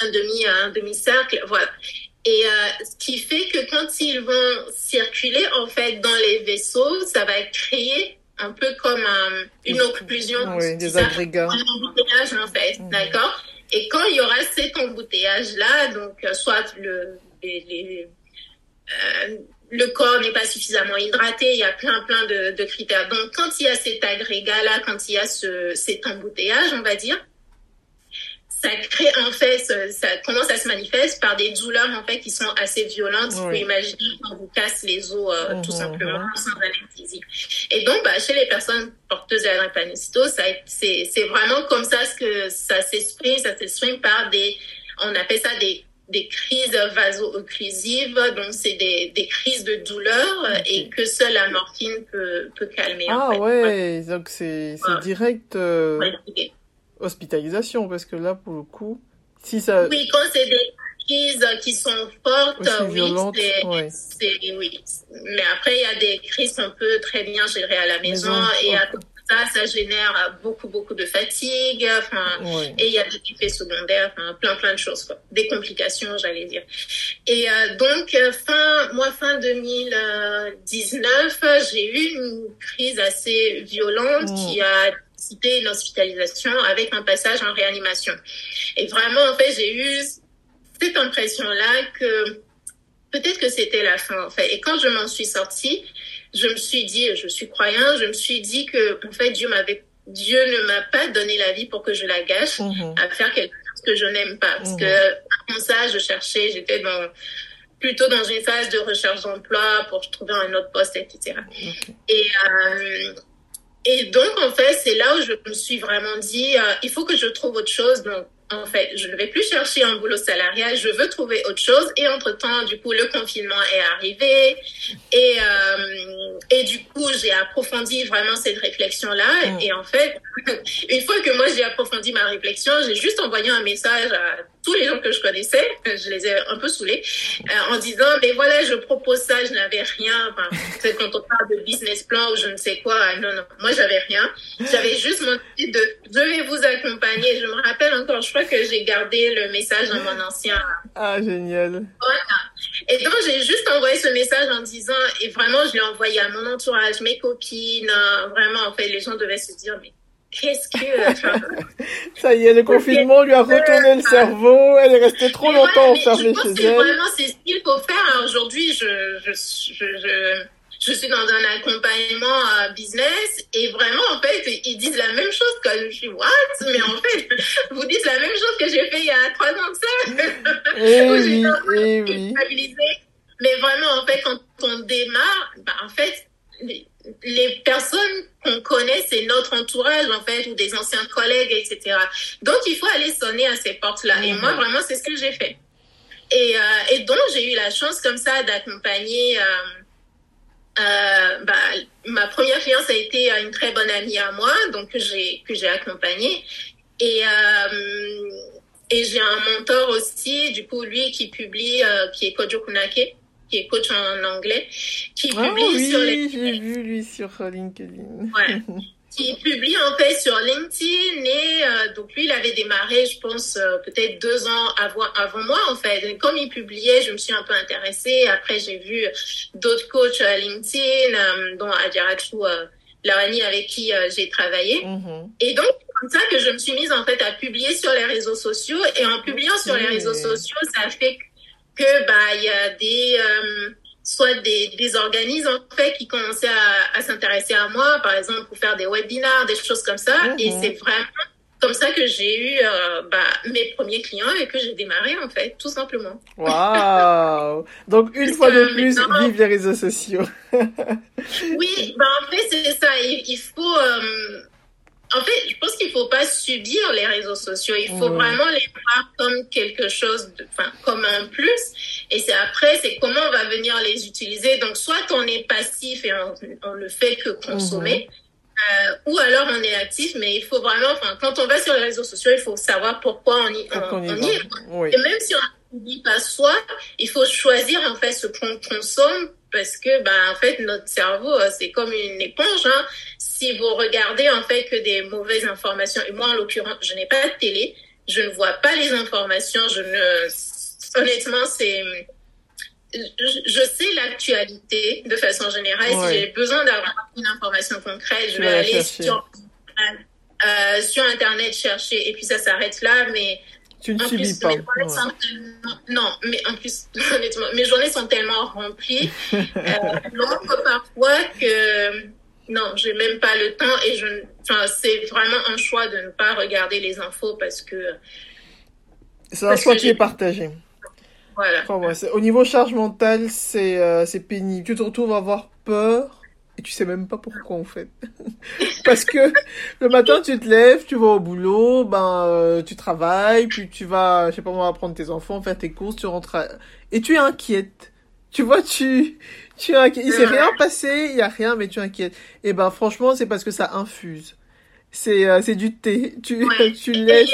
un demi, un demi cercle, voilà. Et ce qui fait que quand ils vont circuler en fait dans les vaisseaux, ça va créer un peu comme une occlusion, oui, des agrégats, un embouteillage en fait, mmh. d'accord. Et quand il y aura cet embouteillage là, donc soit le les, les le corps n'est pas suffisamment hydraté, il y a plein plein de, de critères. Donc quand il y a cet agrégat là, quand il y a ce, cet embouteillage, on va dire, ça crée en fait, ça commence à se manifester par des douleurs en fait qui sont assez violentes. Vous pouvez imaginer quand vous casse les os euh, tout mhm, simplement mhm. sans anesthésie. Et donc, bah, chez les personnes porteuses de la c'est c'est vraiment comme ça que ça s'exprime. Ça s'exprime par des, on appelle ça des des crises vaso-occlusives, donc c'est des, des crises de douleur et que seule la morphine peut, peut calmer. Ah ouais, donc c'est direct. Euh hospitalisation, parce que là, pour le coup, si ça... Oui, quand c'est des crises qui sont fortes, oui, c'est... Oui. Mais après, il y a des crises qu'on peut très bien gérer à la maison, et à ça, ça génère beaucoup, beaucoup de fatigue, et il y a des effets secondaires, plein, plein de choses, quoi. Des complications, j'allais dire. Et euh, donc, euh, fin, moi, fin 2019, j'ai eu une crise assez violente qui a une hospitalisation avec un passage en réanimation. Et vraiment, en fait, j'ai eu cette impression-là que peut-être que c'était la fin, en fait. Et quand je m'en suis sortie, je me suis dit, je suis croyant, je me suis dit que, en fait, Dieu m'avait, Dieu ne m'a pas donné la vie pour que je la gâche mhm. à faire quelque chose que je n'aime pas. Parce mhm. que, avant ça, je cherchais, j'étais dans, plutôt dans une phase de recherche d'emploi pour trouver un autre poste, etc. Et, euh, et donc, en fait, c'est là où je me suis vraiment dit, euh, il faut que je trouve autre chose. Donc, en fait, je ne vais plus chercher un boulot salarial, je veux trouver autre chose. Et entre-temps, du coup, le confinement est arrivé. Et, euh, et du coup, j'ai approfondi vraiment cette réflexion-là. Mm. Et en fait, <laughs> une fois que moi, j'ai approfondi ma réflexion, j'ai juste envoyé un message à tous les gens que je connaissais, je les ai un peu saoulés, euh, en disant, mais voilà, je propose ça, je n'avais rien. Enfin, c'est quand on parle de business plan ou je ne sais quoi, non, non, moi, j'avais rien. J'avais juste mon titre de, je vais vous accompagner. Je me rappelle encore, je crois que j'ai gardé le message dans mon ancien. Ah, génial. Voilà. Et donc, j'ai juste envoyé ce message en disant, et vraiment, je l'ai envoyé à mon entourage, mes copines, euh, vraiment, en fait, les gens devaient se dire, mais qu'est-ce que... <laughs> ça y est, le confinement lui a retourné le cerveau, elle est restée trop longtemps enfermée chez elle. Vraiment, c'est ce qu'il faut faire. Aujourd'hui, je, je, je, je, suis dans un accompagnement euh, business et vraiment, en fait, ils disent la même chose que je suis, what? Mais en fait, <laughs> vous dites la même chose que j'ai fait il y a trois ans que ça. Eh <laughs> oui, eh oui. Mais vraiment, en fait, quand on démarre, bah, en fait, les personnes qu'on connaît, c'est notre entourage, en fait, ou des anciens collègues, etc. Donc, il faut aller sonner à ces portes-là. Et moi, vraiment, c'est ce que j'ai fait. Et, euh, et donc, j'ai eu la chance, comme ça, d'accompagner... Euh, euh, bah, ma première fiance a été une très bonne amie à moi, donc que j'ai que j'ai accompagnée. Et et j'ai un mentor aussi, du coup lui qui publie, qui est Kojo Kunake qui est coach en anglais, qui ah publie oui, sur LinkedIn. j'ai vu lui sur LinkedIn. Ouais. <laughs> qui publie en fait sur LinkedIn et euh, donc lui il avait démarré je pense euh, peut-être deux ans avant, avant moi en fait et comme il publiait je me suis un peu intéressée après j'ai vu d'autres coachs à LinkedIn euh, dont Adjaratou euh, Lawani avec qui j'ai travaillé mm-hmm. et donc c'est comme ça que je me suis mise en fait à publier sur les réseaux sociaux et en publiant sur les réseaux sociaux ça a fait que bah il y a des euh, soit des, des organismes en fait qui commençaient à, à s'intéresser à moi, par exemple pour faire des webinars, des choses comme ça. Et mhm. c'est vraiment comme ça que j'ai eu euh, bah, mes premiers clients et que j'ai démarré en fait, tout simplement. Waouh Donc une fois de plus, vive les réseaux sociaux. <laughs> oui, bah, en fait c'est ça. Il, il faut euh, en fait, je pense qu'il faut pas subir les réseaux sociaux. Il faut vraiment les voir comme quelque chose, de, enfin, comme un plus. Et c'est après, c'est comment on va venir les utiliser. Donc, soit on est passif et on, on ne fait que consommer, mhm. euh, ou alors on est actif. Mais il faut vraiment, enfin, quand on va sur les réseaux sociaux, il faut savoir pourquoi on y, on, y, est. Et même si on ne dit pas soi, il faut choisir en fait ce qu'on consomme parce que, ben, en fait, notre cerveau, c'est comme une éponge. Hein si vous regardez en fait que des mauvaises informations, et moi en l'occurrence, je n'ai pas de télé, je ne vois pas les informations, je ne, honnêtement, c'est, je, sais l'actualité de façon générale. Si j'ai besoin d'avoir une information concrète, je vais aller sur, euh, sur Internet chercher et puis ça s'arrête là, mais tu ne subis pas. Non, mais en plus, <laughs> honnêtement, mes journées sont tellement remplies, <laughs> euh, parfois que non, j'ai même pas le temps et je, enfin, c'est vraiment un choix de ne pas regarder les infos parce que C'est un choix qui est partagé. Voilà. Enfin, ouais, au niveau charge mentale, c'est euh, c'est pénible. Tu te retrouves à avoir peur et tu sais même pas pourquoi en fait. <laughs> Parce que le matin tu te lèves, tu vas au boulot, ben euh, tu travailles, puis tu vas, je sais pas moi, prendre tes enfants, faire tes courses, tu rentres à... et tu es inquiète. Tu vois, tu tu es inquiète. Il s'est rien passé, il y a rien, mais tu es inquiète. Et ben franchement, c'est parce que ça infuse. C'est euh, c'est du thé. Tu Ouais. <laughs> tu laisses.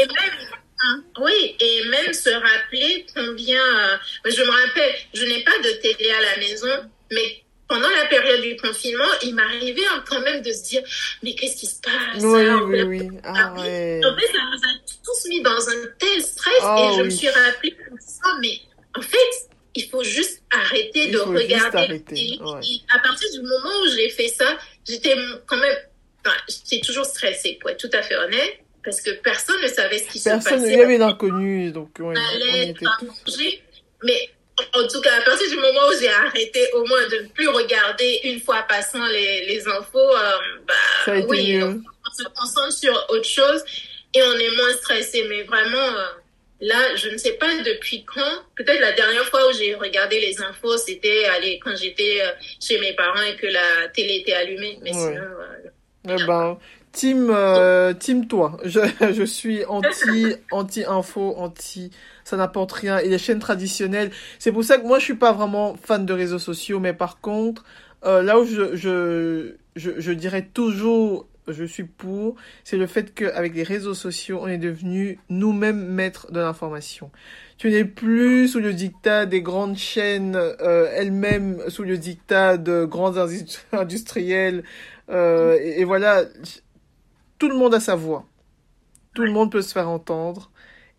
Hein, oui, et même se rappeler combien. euh, je me rappelle, je n'ai pas de télé à la maison, mais pendant la période du confinement, il m'arrivait hein, quand même de se dire mais qu'est-ce qui se passe? Oui Alors, oui oui. Ah ouais. En fait, ça nous a tous mis dans un tel stress Ah et je me suis rappelé comme ça, mais en fait, il faut juste arrêter Il de faut juste regarder. arrêter, Et- ouais. et à partir du moment où j'ai fait ça, j'étais quand même, enfin, j'étais toujours stressée, pour être tout à fait honnête, parce que personne ne savait ce qui Personne, se passait. il y avait l'inconnu, donc On on était tous. manger, mais en tout cas, à partir du moment où j'ai arrêté au moins de ne plus regarder une fois passant les, les infos, euh, bah, oui, on, on se concentre sur autre chose et on est moins stressé. Mais vraiment, euh, là, je ne sais pas depuis quand. Peut-être la dernière fois où j'ai regardé les infos, c'était quand j'étais euh, chez mes parents et que la télé était allumée. Mais Ouais. sinon, euh, Eh ben, team, euh, team toi. Je, <laughs> je suis anti, anti info, anti, ça n'apporte rien. Et les chaînes traditionnelles, c'est pour ça que moi je suis pas vraiment fan de réseaux sociaux, mais par contre, euh, là où je, je, je, je dirais toujours, je suis pour, c'est le fait qu'avec les réseaux sociaux, on est devenu nous-mêmes maîtres de l'information. Tu n'es plus sous le dictat des grandes chaînes, euh, elles-mêmes sous le dictat de grands industri- <laughs> industriels. Euh, et voilà, tout le monde a sa voix. Tout le monde peut se faire entendre.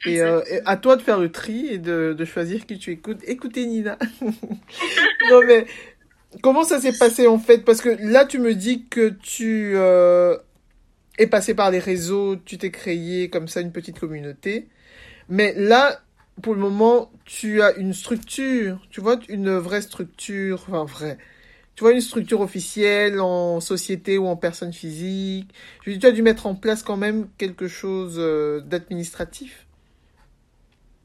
Et, euh, et à toi de faire le tri et de, de choisir qui tu écoutes. Écoutez Nina. <laughs> non mais comment ça s'est passé en fait? Parce que là tu me dis que tu euh, es passé par les réseaux, tu t'es créé comme ça une petite communauté. Mais là, pour le moment, tu as une structure, tu vois, une vraie structure, enfin vraie. Tu vois, une structure officielle en société ou en personne physique. Je dis, tu as dû mettre en place quand même quelque chose euh, d'administratif.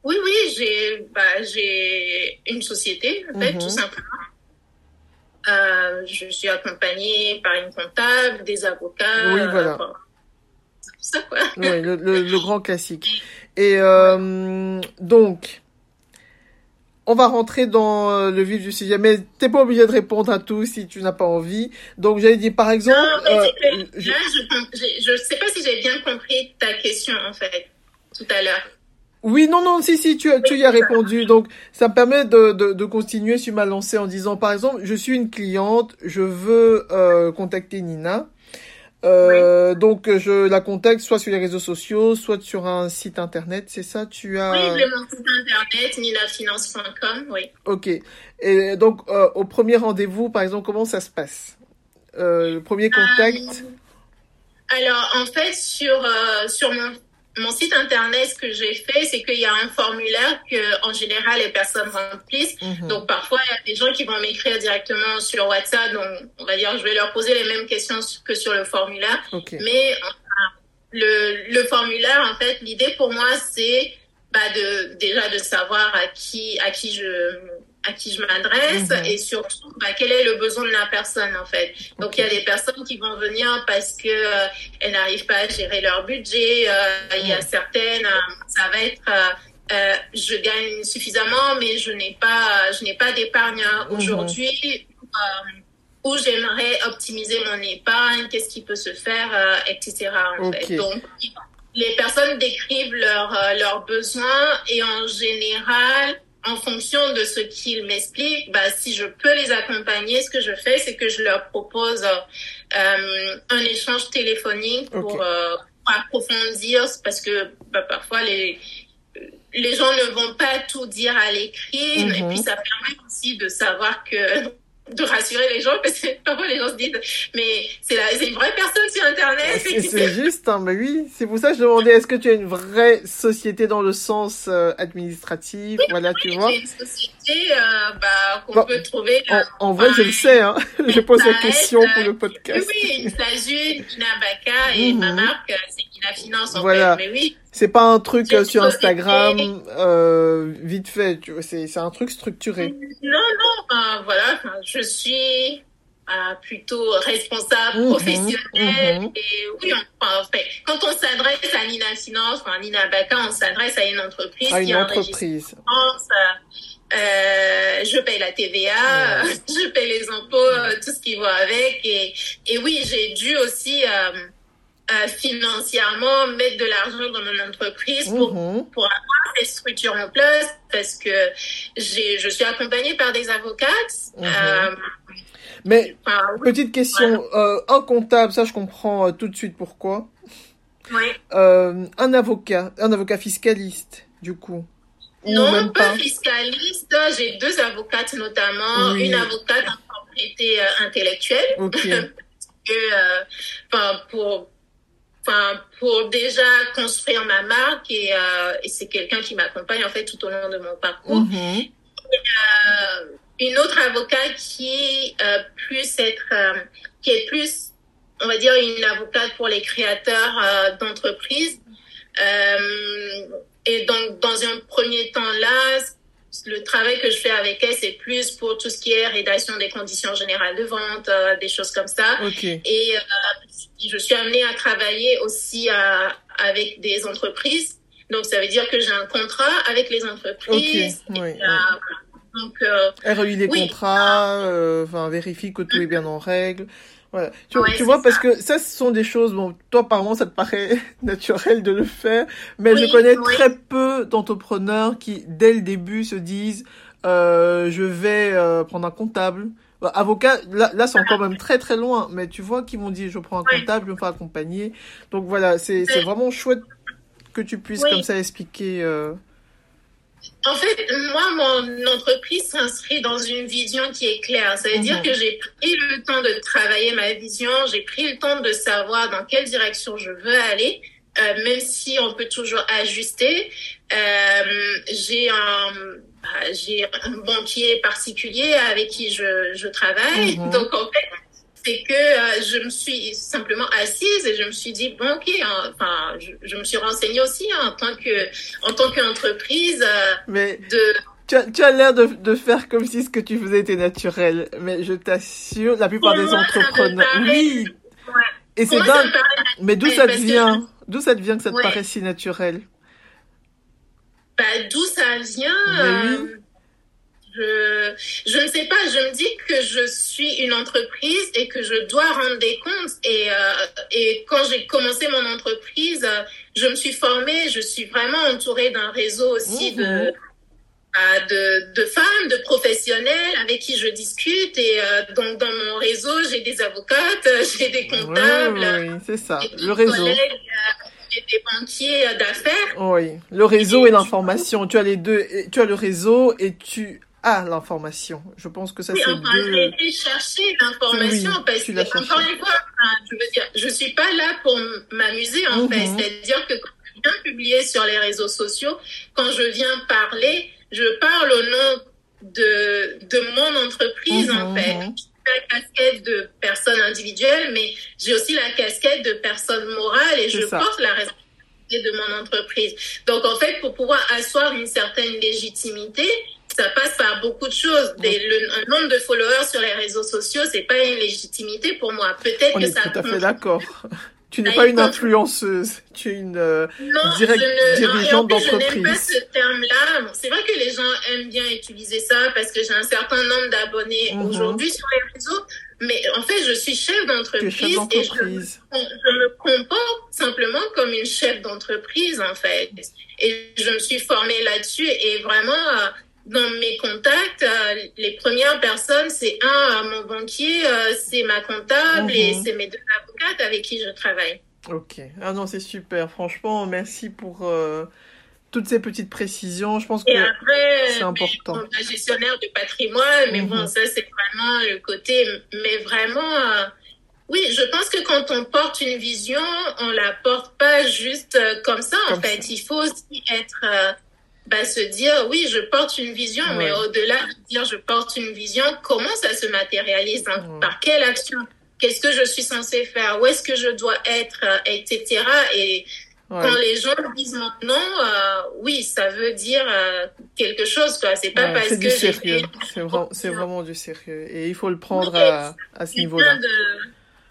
Oui, oui, j'ai bah, j'ai une société, en fait, Mhm. tout simplement. Euh, je suis accompagnée par une comptable, des avocats. Oui, voilà. enfin, c'est tout ça, quoi. Oui, le, le, le grand classique. <laughs> Et euh, donc, on va rentrer dans euh, le vif du sujet, mais t'es pas obligé de répondre à tout si tu n'as pas envie. Donc, j'allais dire, par exemple, Non, mais euh, que je- là, je, je sais pas si j'ai bien compris ta question, en fait, tout à l'heure. Oui, non, non, si, si, tu, tu y as répondu. Donc, ça me permet de, de, de continuer sur ma lancée en disant, par exemple, je suis une cliente, je veux euh, contacter Nina. Euh, Donc, je la contacte soit sur les réseaux sociaux, soit sur un site internet. C'est ça, tu as... Oui, j'ai mon site internet, ninafinance.com, oui. Ok. Et donc, euh, au premier rendez-vous, par exemple, comment ça se passe? Euh, Le premier contact? alors, en fait, sur, sur mon, mon site internet, ce que j'ai fait, c'est qu'il y a un formulaire que, en général, les personnes remplissent. Mhm. Donc, parfois, il y a des gens qui vont m'écrire directement sur WhatsApp. Donc, on va dire, je vais leur poser les mêmes questions que sur le formulaire. Mais enfin, le, le formulaire, en fait, l'idée pour moi, c'est bah, de, déjà de savoir à qui, à qui je à qui je m'adresse Mhm. et surtout bah, quel est le besoin de la personne en fait. Donc il y a des personnes qui vont venir parce que euh, elles n'arrivent pas à gérer leur budget. euh, Il y a certaines, euh, ça va être euh, je gagne suffisamment mais je n'ai pas je n'ai pas d'épargne hein, Mhm. aujourd'hui. Où j'aimerais optimiser mon épargne, qu'est-ce qui peut se faire, etc. En Ok. fait. Donc, les personnes décrivent leurs leurs besoins et en général, en fonction de ce qu'ils m'expliquent, bah, si je peux les accompagner, ce que je fais, c'est que je leur propose euh, un échange téléphonique pour, euh, pour approfondir, parce que bah, parfois les les gens ne vont pas tout dire à l'écrit, Mhm. et puis ça permet aussi de savoir que de rassurer les gens <laughs> parce que parfois les gens se disent mais c'est la c'est une vraie personne sur internet. C'est, c'est juste hein, mais oui c'est pour ça que je demandais est-ce que tu as une vraie société dans le sens euh, administratif? Oui, voilà oui, tu vois. une société euh, bah, qu'on bon, peut trouver en, en vrai je le sais hein <laughs> je pose la question pour le podcast oui oui Sajune Ina Baka et mm-hmm. ma marque c'est Ina Finance en voilà. fait mais oui c'est pas un truc euh, sur Instagram euh, vite fait, tu vois, c'est c'est un truc structuré. Non non, voilà, je suis euh, plutôt responsable, Mhm, professionnelle mhm. et oui, enfin, en fait, quand on s'adresse à Nina Finance, enfin Nina Baka, on s'adresse à une entreprise À une entreprise. Euh, je paye la TVA, Ouais. <laughs> je paye les impôts, euh, tout ce qui va avec. Et, et oui, j'ai dû aussi euh, euh, financièrement mettre de l'argent dans mon entreprise pour, Mhm. pour avoir ces structures en place parce que je suis accompagnée par des avocates. Mhm. Mais oui, petite question, euh, un comptable, ça je comprends tout de suite pourquoi. oui. Un avocat, un avocat fiscaliste, du coup. Non, même pas pas. fiscaliste. J'ai deux avocates notamment. Oui. Une avocate en propriété euh, intellectuelle. Ok. <laughs> que, euh, enfin, pour, enfin, pour déjà construire ma marque et, euh, et c'est quelqu'un qui m'accompagne en fait tout au long de mon parcours. Mhm. Euh, une autre avocate qui euh, plus être, euh, qui est plus, on va dire, une avocate pour les créateurs euh, d'entreprises. Euh, et donc, dans un premier temps là, le travail que je fais avec elle, c'est plus pour tout ce qui est rédaction des conditions générales de vente, euh, des choses comme ça. Ok. Et euh, je suis amenée à travailler aussi à- avec des entreprises. Donc, ça veut dire que j'ai un contrat avec les entreprises. Oui. Et, oui. euh, donc, euh, REI les Oui. contrats, euh, enfin vérifie que tout est bien en règle. Voilà. Tu, Ouais, tu vois, parce ça. que ça, ce sont des choses, bon, toi, apparemment, ça te paraît <laughs> naturel de le faire, mais je connais oui. très peu d'entrepreneurs qui, dès le début, se disent, euh, je vais euh, prendre un comptable. Bah, avocat, là, là c'est encore même très très loin, mais tu vois, qui m'ont dit, je prends un Oui. comptable, je me fais accompagner. Donc voilà, c'est vraiment chouette que tu puisses comme ça expliquer. euh, En fait, moi, mon entreprise s'inscrit dans une vision qui est claire. Ça veut Mhm. dire que j'ai pris le temps de travailler ma vision, j'ai pris le temps de savoir dans quelle direction je veux aller, euh, même si on peut toujours ajuster. Euh, j'ai un, bah, j'ai un banquier particulier avec qui je, je travaille. Mhm. Donc, en fait, c'est que euh, je me suis simplement assise et je me suis dit bon ok hein, enfin je, je me suis renseignée aussi hein, en tant que en tant qu'entreprise euh, Mais de Tu as, tu as l'air de, de faire comme si ce que tu faisais était naturel, mais je t'assure, la plupart Pour des moi, ça me entrepreneurs, paraît- oui, Ouais. et c'est dingue. Mais d'où ça te vient D'où ça te vient que ça te Ouais. paraît si naturel? Bah, d'où ça vient euh. Je je ne sais pas je me dis que je suis une entreprise et que je dois rendre des comptes et euh, et quand j'ai commencé mon entreprise je me suis formée je suis vraiment entourée d'un réseau aussi de bah, de, de femmes, de professionnels avec qui je discute. Et euh, donc, dans mon réseau, j'ai des avocates, euh, j'ai des comptables, Oui, oui, c'est ça, le réseau. j'ai des banquiers d'affaires. Oui, le réseau et Et- l'information. Tu as les deux. Tu as le réseau et tu as l'information. Je pense que ça, Oui, c'est enfin, j'ai deux. été chercher l'information Oui, parce que, encore une fois, je veux dire, je suis pas là pour m'amuser, en Mhm. fait. C'est-à-dire que quand je viens publier sur les réseaux sociaux, quand je viens parler, je parle au nom de, de mon entreprise, en Mhm, fait. mhm. J'ai la casquette de personne individuelle, mais j'ai aussi la casquette de personne morale et je ça. porte la responsabilité de mon entreprise. Donc, en fait, pour pouvoir asseoir une certaine légitimité, ça passe par beaucoup de choses. Des, le, nombre de followers sur les réseaux sociaux, c'est pas une légitimité pour moi. Peut-être que est ça tout à fait d'accord. <laughs> Tu n'es Ah, pas une influenceuse. Tu es une. euh, Non, direct- ne, dirigeante plus, Je n'aime pas d'entreprise. ce terme-là. Bon, c'est vrai que les gens aiment bien utiliser ça parce que j'ai un certain nombre d'abonnés Mhm. aujourd'hui sur les réseaux. Mais en fait, je suis chef d'entreprise et je, d'entreprise. je me comporte simplement comme une chef d'entreprise, en fait. Et je me suis formée là-dessus et vraiment, euh, dans mes contacts, euh, les premières personnes, c'est un, euh, mon banquier, euh, c'est ma comptable Mhm. et c'est mes deux avocates avec qui je travaille. Ok. Ah non, c'est super. Franchement, merci pour euh, toutes ces petites précisions. Je pense que Et c'est important. bon, la gestionnaire de patrimoine, mais Mhm. bon, ça, c'est vraiment le côté, mais vraiment, oui, je pense que quand on porte une vision, on la porte pas juste comme ça. En fait, il faut aussi être, bah, se dire, oui, je porte une vision, mais au-delà de dire je porte une vision, comment ça se matérialise, hein? par quelle action, qu'est-ce que je suis censé faire, où est-ce que je dois être, etc. Et quand les gens disent non, euh, oui, ça veut dire euh, quelque chose, quoi. C'est pas parce que sérieux. C'est vraiment, c'est vraiment du sérieux. Et il faut le prendre à, à, ce niveau-là. De...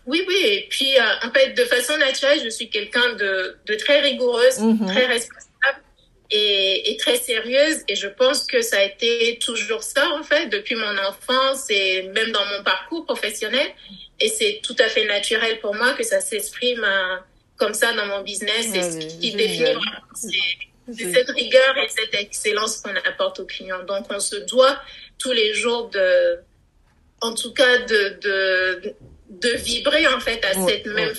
Oui, oui. Et puis, euh, en fait, de façon naturelle, je suis quelqu'un de, de très rigoureuse, mhm. très responsable et, et, très sérieuse. Et je pense que ça a été toujours ça, en fait, depuis mon enfance et même dans mon parcours professionnel. Et c'est tout à fait naturel pour moi que ça s'exprime comme ça dans mon business. et ce qui définit c'est cette rigueur et cette excellence qu'on apporte aux clients. Donc, on se doit tous les jours de, en tout cas, de, de, de vibrer en fait à cette même.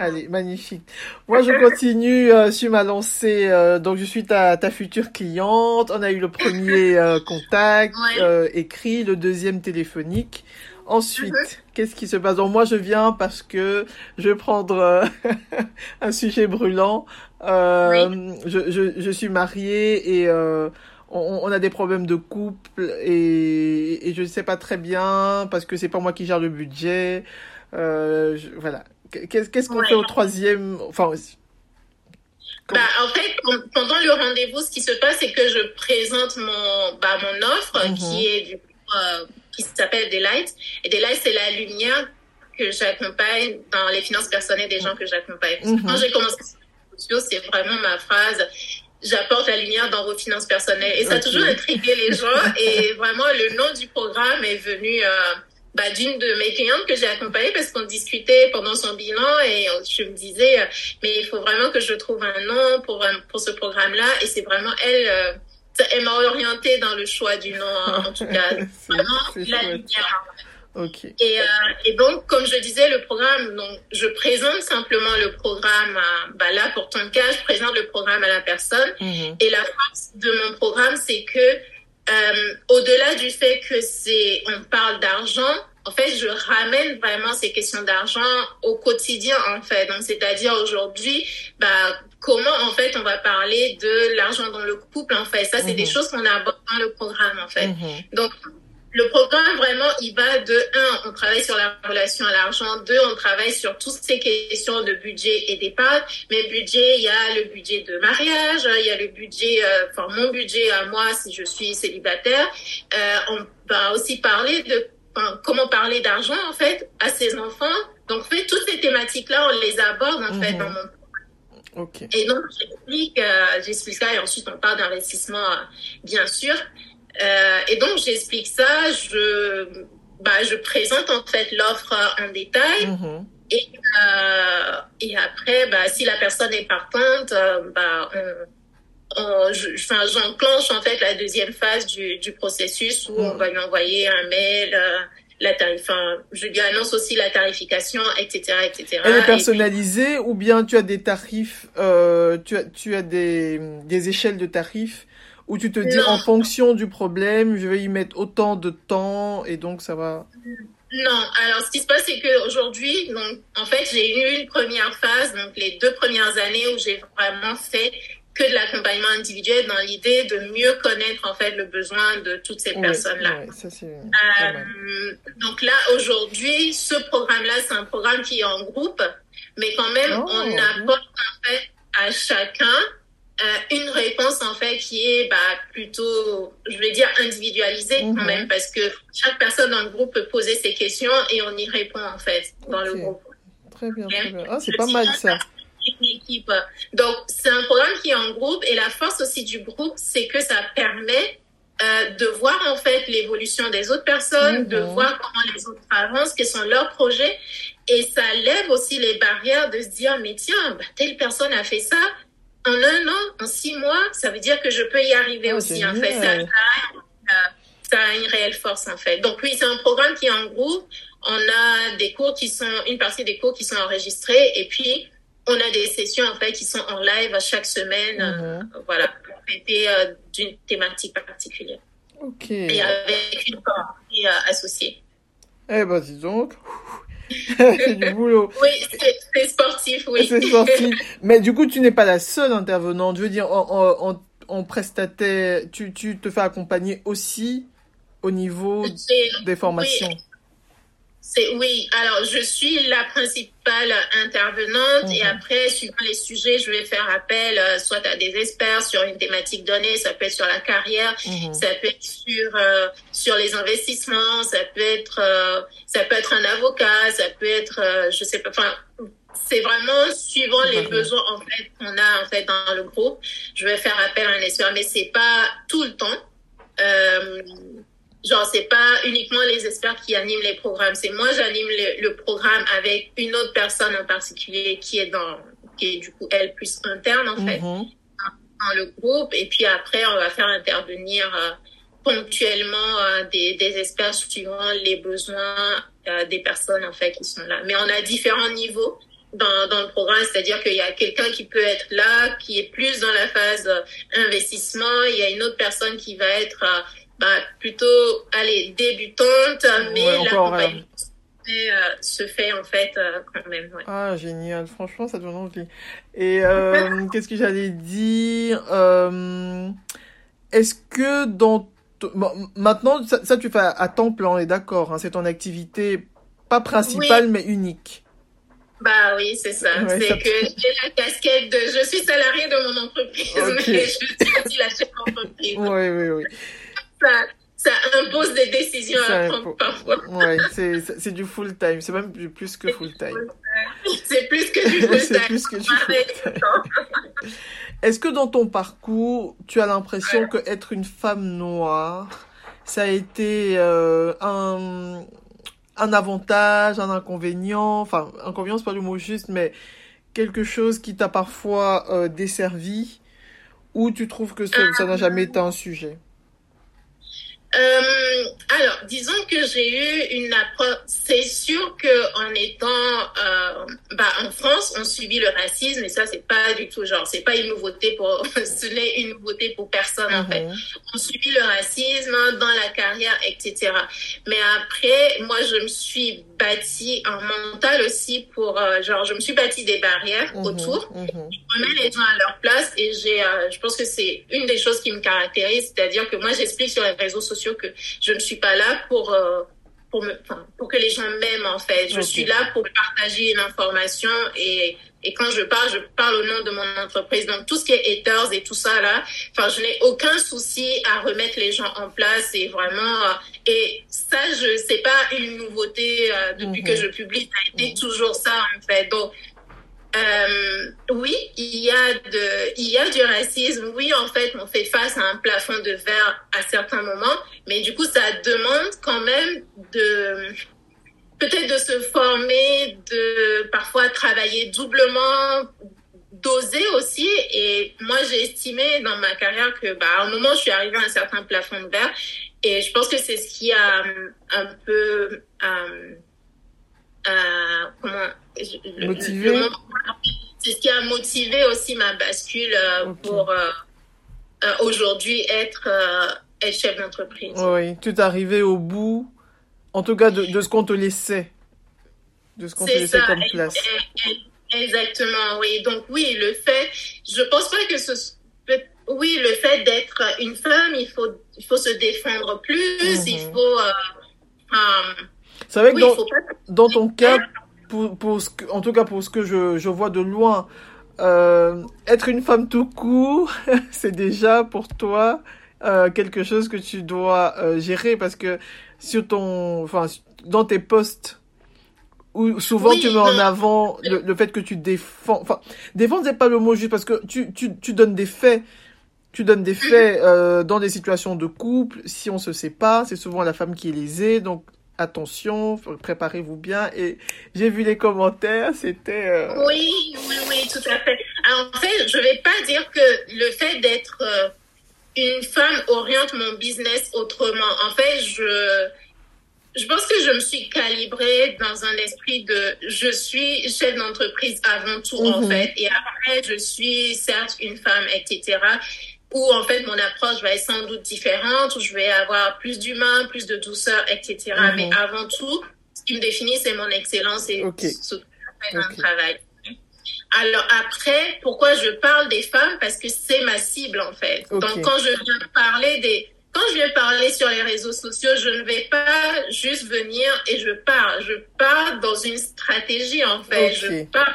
Allez, magnifique. Moi, je continue euh, sur ma lancée. Euh, donc, je suis ta, ta future cliente. On a eu le premier euh, contact écrit, le deuxième téléphonique. Ensuite, mhm. qu'est-ce qui se passe? Donc moi, je viens parce que je vais prendre euh, <laughs> un sujet brûlant. Euh, je, je, je, suis mariée et euh, on, on, a des problèmes de couple et, et je ne sais pas très bien parce que c'est pas moi qui gère le budget. Euh, voilà. Qu'est-ce qu'on fait au troisième? Enfin, bah, en fait, pendant le rendez-vous, ce qui se passe, c'est que je présente mon, bah, mon offre, mhm. qui est du coup, euh, qui s'appelle Delight. Et Delight, c'est la lumière que j'accompagne dans les finances personnelles des gens que j'accompagne. Mhm. Quand j'ai commencé sur les c'est vraiment ma phrase. J'apporte la lumière dans vos finances personnelles. Et ça a toujours intrigué les gens. et vraiment, le nom du programme est venu euh, bah, d'une de mes clientes que j'ai accompagnée parce qu'on discutait pendant son bilan et je me disais, euh, mais il faut vraiment que je trouve un nom pour, euh, pour ce programme-là. Et c'est vraiment elle elle m'a orientée dans le choix du nom, en tout cas. <laughs> Vraiment, la lumière. Okay. Et, euh, et, donc, comme je disais, le programme, donc, je présente simplement le programme, à, bah là, pour ton cas, je présente le programme à la personne. Mm-hmm. Et la force de mon programme, c'est que, euh, au-delà du fait que c'est, on parle d'argent, en fait, je ramène vraiment ces questions d'argent au quotidien, en fait. Donc, c'est-à-dire aujourd'hui, bah, comment, en fait, on va parler de l'argent dans le couple, en fait. Ça, c'est des mhm. choses qu'on aborde dans le programme, en fait. Mhm. Donc, le programme, vraiment, il va de un, on travaille sur la relation à l'argent. Deux, on travaille sur toutes ces questions de budget et d'épargne. Mais budget, il y a le budget de mariage, il y a le budget, euh, enfin, mon budget à moi si je suis célibataire. Euh, on va aussi parler de comment parler d'argent en fait à ses enfants. Donc, fait, toutes ces thématiques-là, on les aborde en fait mhm. dans mon okay. Et donc, j'explique, euh, j'explique ça et ensuite on parle d'investissement, euh, bien sûr. Euh, et donc, j'explique ça, je, bah, je présente en fait l'offre en détail. Mhm. Et, euh, et après, bah, si la personne est partante, bah, on, euh, j'enclenche en fait la deuxième phase du, du processus où on mm. va lui envoyer un mail, euh, la tarif, enfin, je lui annonce aussi la tarification, etc., etc. Elle est personnalisée ou bien tu as des tarifs, euh, tu as, tu as des, des échelles de tarifs où tu te dis en fonction du problème, je vais y mettre autant de temps et donc ça va. Non, alors ce qui se passe, c'est qu'aujourd'hui, donc en fait, j'ai eu une première phase, donc les deux premières années où j'ai vraiment fait que de l'accompagnement individuel dans l'idée de mieux connaître en fait le besoin de toutes ces personnes-là. euh, donc là, aujourd'hui, ce programme-là, c'est un programme qui est en groupe, mais quand même, oh, on apporte en fait à chacun euh, une réponse en fait qui est bah, plutôt, je vais dire, individualisée quand mhm. même, parce que chaque personne dans le groupe peut poser ses questions et on y répond en fait dans le groupe. Très bien, très bien. Ah, c'est pas mal ça équipe. Donc, c'est un programme qui est en groupe et la force aussi du groupe, c'est que ça permet euh, de voir en fait l'évolution des autres personnes, de voir comment les autres avancent, quels sont leurs projets. Et ça lève aussi les barrières de se dire, mais tiens, bah, telle personne a fait ça. En un an, en six mois, ça veut dire que je peux y arriver oh, aussi. En fait, ça, ça, a une réelle force en fait. Donc oui, c'est un programme qui est en groupe. On a des cours qui sont, une partie des cours qui sont enregistrés et puis on a des sessions en fait qui sont en live chaque semaine, euh, mhm. voilà, pour traiter euh, d'une thématique particulière. Ok. Et avec une partie euh, associée. Eh ben, dis donc. C'est <laughs> du boulot. Oui, c'est sportif, oui. C'est sportif. Mais du coup, tu n'es pas la seule intervenante. Je veux dire, en, en, en, en prestataire, tu, tu te fais accompagner aussi au niveau des formations. Oui, oui. Alors, je suis la principale intervenante et Mhm. après, suivant les sujets, je vais faire appel euh, soit à des experts sur une thématique donnée, ça peut être sur la carrière, Mhm. ça peut être sur euh, sur les investissements, ça peut être euh, ça peut être un avocat, ça peut être euh, je sais pas. Enfin, c'est vraiment suivant les D'accord. besoins en fait qu'on a en fait dans le groupe. Je vais faire appel à un expert, mais c'est pas tout le temps. Genre, c'est pas uniquement les experts qui animent les programmes. C'est moi, j'anime le, le programme avec une autre personne en particulier qui est dans, qui est du coup elle plus interne en fait Mhm. dans le groupe. Et puis après, on va faire intervenir euh, ponctuellement euh, des, des experts suivant les besoins euh, des personnes en fait qui sont là. Mais on a différents niveaux dans, dans le programme, c'est-à-dire qu'il y a quelqu'un qui peut être là, qui est plus dans la phase euh, investissement. Il y a une autre personne qui va être bah, plutôt, allez, débutante, mais Ouais, l'accompagnement euh, se fait en fait euh, quand même. Ouais. Ah, génial. Franchement, ça donne envie. Et euh, <laughs> qu'est-ce que j'allais dire euh, Est-ce que dans... Bon, maintenant, ça, ça, tu fais à, temps plein, on est d'accord. Hein, c'est ton activité, pas principale, mais unique. Bah oui, c'est ça. Ouais, c'est ça- que j'ai la casquette de je suis salarié de mon entreprise, mais je suis aussi la chef d'entreprise. Oui, oui, oui. Ça, ça impose des décisions Ça à prendre parfois. Ouais, c'est du full time. C'est même plus que full time. C'est plus que du <laughs> full C'est time. plus que du full temps. Est-ce que dans ton parcours, tu as l'impression que être une femme noire, ça a été euh, un, un avantage, un inconvénient, enfin, inconvénient, c'est pas le mot juste, mais quelque chose qui t'a parfois euh, desservi, ou tu trouves que ça ça n'a jamais été un sujet? Euh, alors, disons que j'ai eu une approche. C'est sûr que en étant, euh, bah, en France, on subit le racisme et ça, c'est pas du tout genre, c'est pas une nouveauté pour, <laughs> ce n'est une nouveauté pour personne en fait. Mhm. on subit le racisme dans la carrière, etc. Mais après, moi, je me suis bâti un mental aussi pour, euh, genre, je me suis bâti des barrières Mhm, autour. mhm. Je remets les gens à leur place et j'ai, je pense que c'est une des choses qui me caractérise, c'est-à-dire que moi, j'explique sur les réseaux sociaux que je ne suis pas là pour, euh, pour me, pour que les gens m'aiment, en fait. Je suis là pour partager une information et, et quand je parle, je parle au nom de mon entreprise. Donc, tout ce qui est haters et tout ça, là, enfin, je n'ai aucun souci à remettre les gens en place et vraiment, euh, et ça, je, c'est pas une nouveauté euh, depuis Mhm. que je publie, ça a été Mhm. toujours ça, en fait. Donc, euh, oui, il y a de, il y a du racisme. Oui, en fait, on fait face à un plafond de verre à certains moments, mais du coup, ça demande quand même de, peut-être de se former, de parfois travailler doublement, d'oser aussi. Et moi, j'ai estimé dans ma carrière que, bah, à un moment, je suis arrivée à un certain plafond de verre. Et je pense que c'est ce qui a euh, un peu, euh, euh, comment, c'est ce qui a motivé aussi ma bascule euh, pour euh, aujourd'hui être, être chef d'entreprise. Oui, tu es arrivé au bout, en tout cas de, de ce qu'on te laissait, de ce qu'on te laissait ça, comme place. ex- Exactement, oui. Donc oui, le fait, je pense pas que ce, oui, le fait d'être une femme, il faut, il faut se défendre plus, Mhm. il faut, euh, euh, C'est vrai que oui, dans, pas dans ton cas, pour, pour ce que, en tout cas pour ce que je, je vois de loin, euh, être une femme tout court, <laughs> c'est déjà pour toi euh, quelque chose que tu dois euh, gérer parce que sur ton, enfin, dans tes posts où souvent Oui, tu mets en avant le, le fait que tu défends, enfin, défendre c'est pas le mot juste parce que tu, tu, tu donnes des faits. Tu donnes des faits euh, dans des situations de couple. Si on se sépare, c'est souvent la femme qui est lésée. Donc attention, préparez-vous bien. Et j'ai vu les commentaires, c'était. euh, Oui, oui, oui, tout à fait. Alors, en fait, je vais pas dire que le fait d'être euh, une femme oriente mon business autrement. En fait, je, je pense que je me suis calibrée dans un esprit de je suis chef d'entreprise avant tout, en Mhm. fait. Et après, je suis certes une femme, etc. où en fait mon approche va être sans doute différente, où je vais avoir plus d'humain, plus de douceur, etc. Mhm. Mais avant tout, ce qui me définit, c'est mon excellence et Ok. ce que je fais dans Ok. le travail. Alors après, pourquoi je parle des femmes? Parce que c'est ma cible en fait. Donc quand je viens parler des, quand je viens parler sur les réseaux sociaux, je ne vais pas juste venir et je parle. Je parle dans une stratégie en fait. Je parle.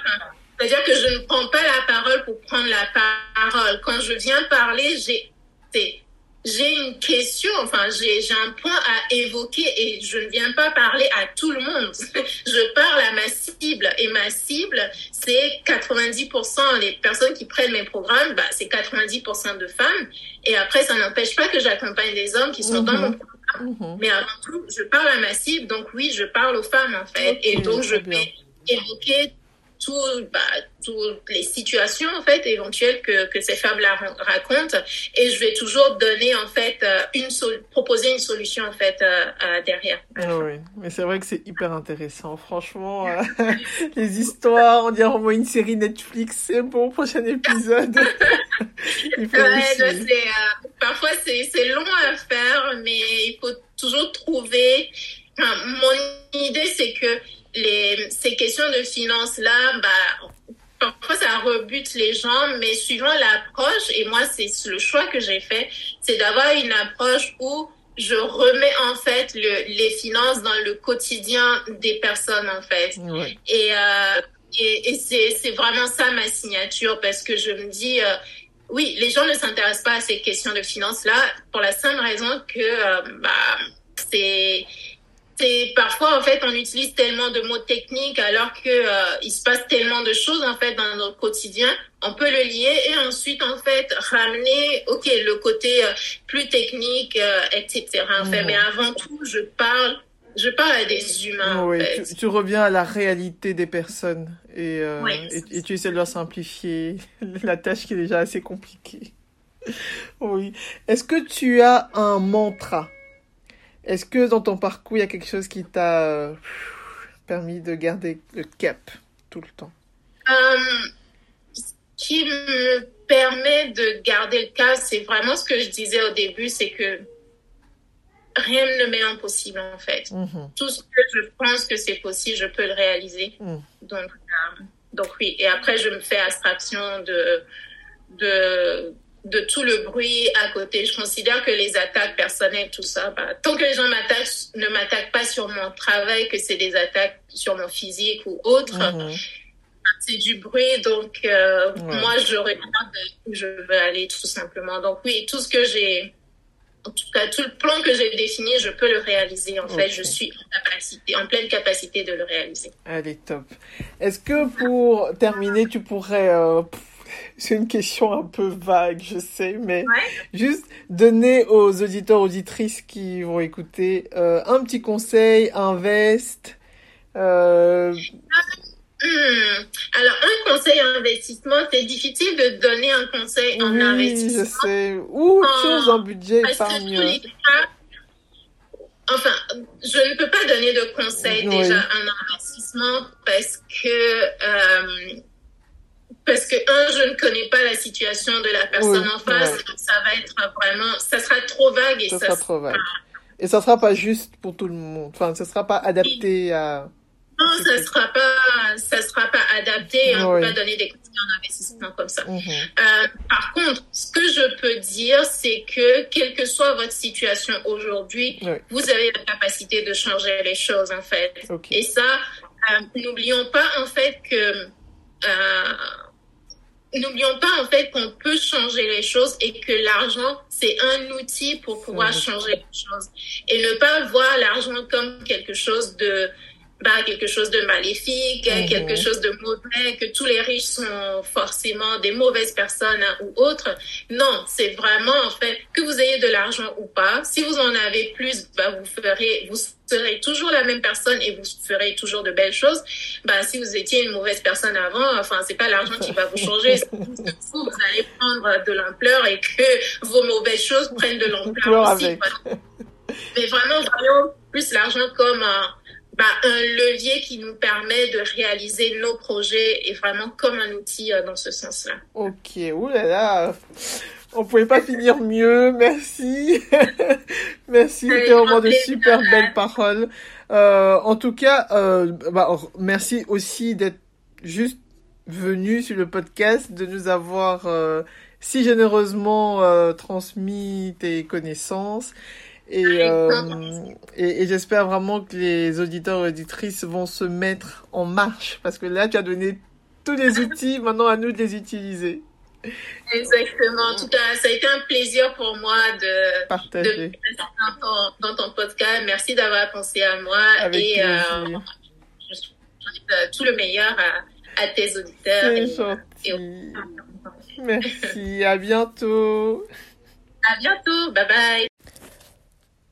C'est-à-dire que je ne prends pas la parole pour prendre la parole. Quand je viens parler, j'ai, c'est- j'ai une question, enfin, j'ai, j'ai un point à évoquer et je ne viens pas parler à tout le monde. <laughs> je parle à ma cible et ma cible, c'est 90% les personnes qui prennent mes programmes, bah, c'est 90% de femmes. Et après, ça n'empêche pas que j'accompagne des hommes qui sont dans Mhm. mon programme. Mhm. Mais avant tout, je parle à ma cible, donc oui, je parle aux femmes en fait. Et donc, je bien. vais évoquer tout, bah, toutes les situations en fait éventuelles que, que ces femmes racontent et je vais toujours donner en fait euh, une proposer une solution en fait euh, euh, derrière. Ah oui, mais c'est vrai que c'est hyper intéressant. Franchement, euh, <laughs> les histoires, on dirait au moins une série Netflix. C'est bon, prochain épisode. <laughs> Il faut Ouais, parfois c'est c'est long à faire, mais il faut toujours trouver. Enfin, mon idée c'est que les ces questions de finances là, bah parfois ça rebute les gens, mais suivant l'approche, et moi c'est le choix que j'ai fait, c'est d'avoir une approche où je remets en fait le, les finances dans le quotidien des personnes en fait. Ouais. Et, euh, et, et c'est, c'est vraiment ça ma signature parce que je me dis, euh, oui, les gens ne s'intéressent pas à ces questions de finances-là pour la simple raison que euh, bah, c'est, c'est parfois en fait on utilise tellement de mots techniques alors que euh, il se passe tellement de choses en fait dans notre quotidien on peut le lier et ensuite en fait ramener ok le côté euh, plus technique euh, etc en fait mais avant tout je parle je parle à des humains en Oui, fait. tu, tu reviens à la réalité des personnes et, euh, Oui, et tu essaies de leur simplifier <laughs> la tâche qui est déjà assez compliquée. <laughs> Oui. Est-ce que tu as un mantra? Est-ce que dans ton parcours, il y a quelque chose qui t'a permis de garder le cap tout le temps? Euh, ce qui me permet de garder le cas, c'est vraiment ce que je disais au début, c'est que rien ne m'est impossible en fait. Mhm. Tout ce que je pense que c'est possible, je peux le réaliser. Mm. Donc, euh, donc oui. Et après, je me fais abstraction de de de tout le bruit à côté. Je considère que les attaques personnelles, tout ça, bah, tant que les gens m'attaquent, ne m'attaquent pas sur mon travail, que c'est des attaques sur mon physique ou autre, Mhm. c'est du bruit, donc euh, Ouais. moi je regarde où je veux aller tout simplement. Donc oui, tout ce que j'ai, en tout cas tout le plan que j'ai défini, je peux le réaliser. En fait, je suis en capacité, en pleine capacité de le réaliser. Allez, top. Est-ce que pour terminer, tu pourrais... euh, c'est une question un peu vague, je sais, mais Ouais. juste donner aux auditeurs, auditrices qui vont écouter euh, un petit conseil, un veste. Euh, Hmm. Alors un conseil en investissement, c'est difficile de donner un conseil en oui, je investissement. sais. Ou chose, un budget épargne. enfin, je ne peux pas donner de conseils Oui. déjà en investissement parce que euh, parce que un, je ne connais pas la situation de la personne Oui, en face. ouais. donc Ça va être vraiment, ça sera trop vague et Ça ça. sera trop vague. Et ça sera pas juste pour tout le monde. Enfin, ça sera pas adapté à... non, ça sera pas, ça sera pas adapté. On Oui. peut pas donner des conseils en investissement comme ça. Mhm. Euh, par contre, ce que je peux dire, c'est que quelle que soit votre situation aujourd'hui, Oui. vous avez la capacité de changer les choses en fait. Et ça, euh, n'oublions pas en fait que euh, n'oublions pas en fait qu'on peut changer les choses et que l'argent c'est un outil pour pouvoir changer les choses. Et ne pas voir l'argent comme quelque chose de bah, quelque chose de maléfique, Mhm. quelque chose de mauvais, que tous les riches sont forcément des mauvaises personnes hein, ou autres. Non, c'est vraiment en fait que vous ayez de l'argent ou pas. Si vous en avez plus, bah, vous ferez, vous serez toujours la même personne et vous ferez toujours de belles choses. Bah, si vous étiez une mauvaise personne avant, enfin, c'est pas l'argent qui va vous changer. C'est juste que vous, vous allez prendre de l'ampleur et que vos mauvaises choses prennent de l'ampleur aussi. Mais vraiment, voyons plus l'argent comme un, bah, un levier qui nous permet de réaliser nos projets et vraiment comme un outil euh, dans ce sens-là. Ok, oulala. On pouvait pas finir mieux. Merci. <laughs> merci. C'était vraiment de super belles paroles. Euh, en tout cas, euh, bah, merci aussi d'être juste venu sur le podcast, de nous avoir euh, si généreusement euh, transmis tes connaissances. Et, euh, et, et j'espère vraiment que les auditeurs et auditrices vont se mettre en marche parce que là, tu as donné tous les outils, maintenant à nous de les utiliser. Exactement. En tout cas, ça a été un plaisir pour moi de partager de dans, ton, dans ton podcast. Merci d'avoir pensé à moi Avec et euh, je souhaite tout le meilleur à, à tes auditeurs. Et- Merci. À bientôt. <laughs> À bientôt. Bye bye.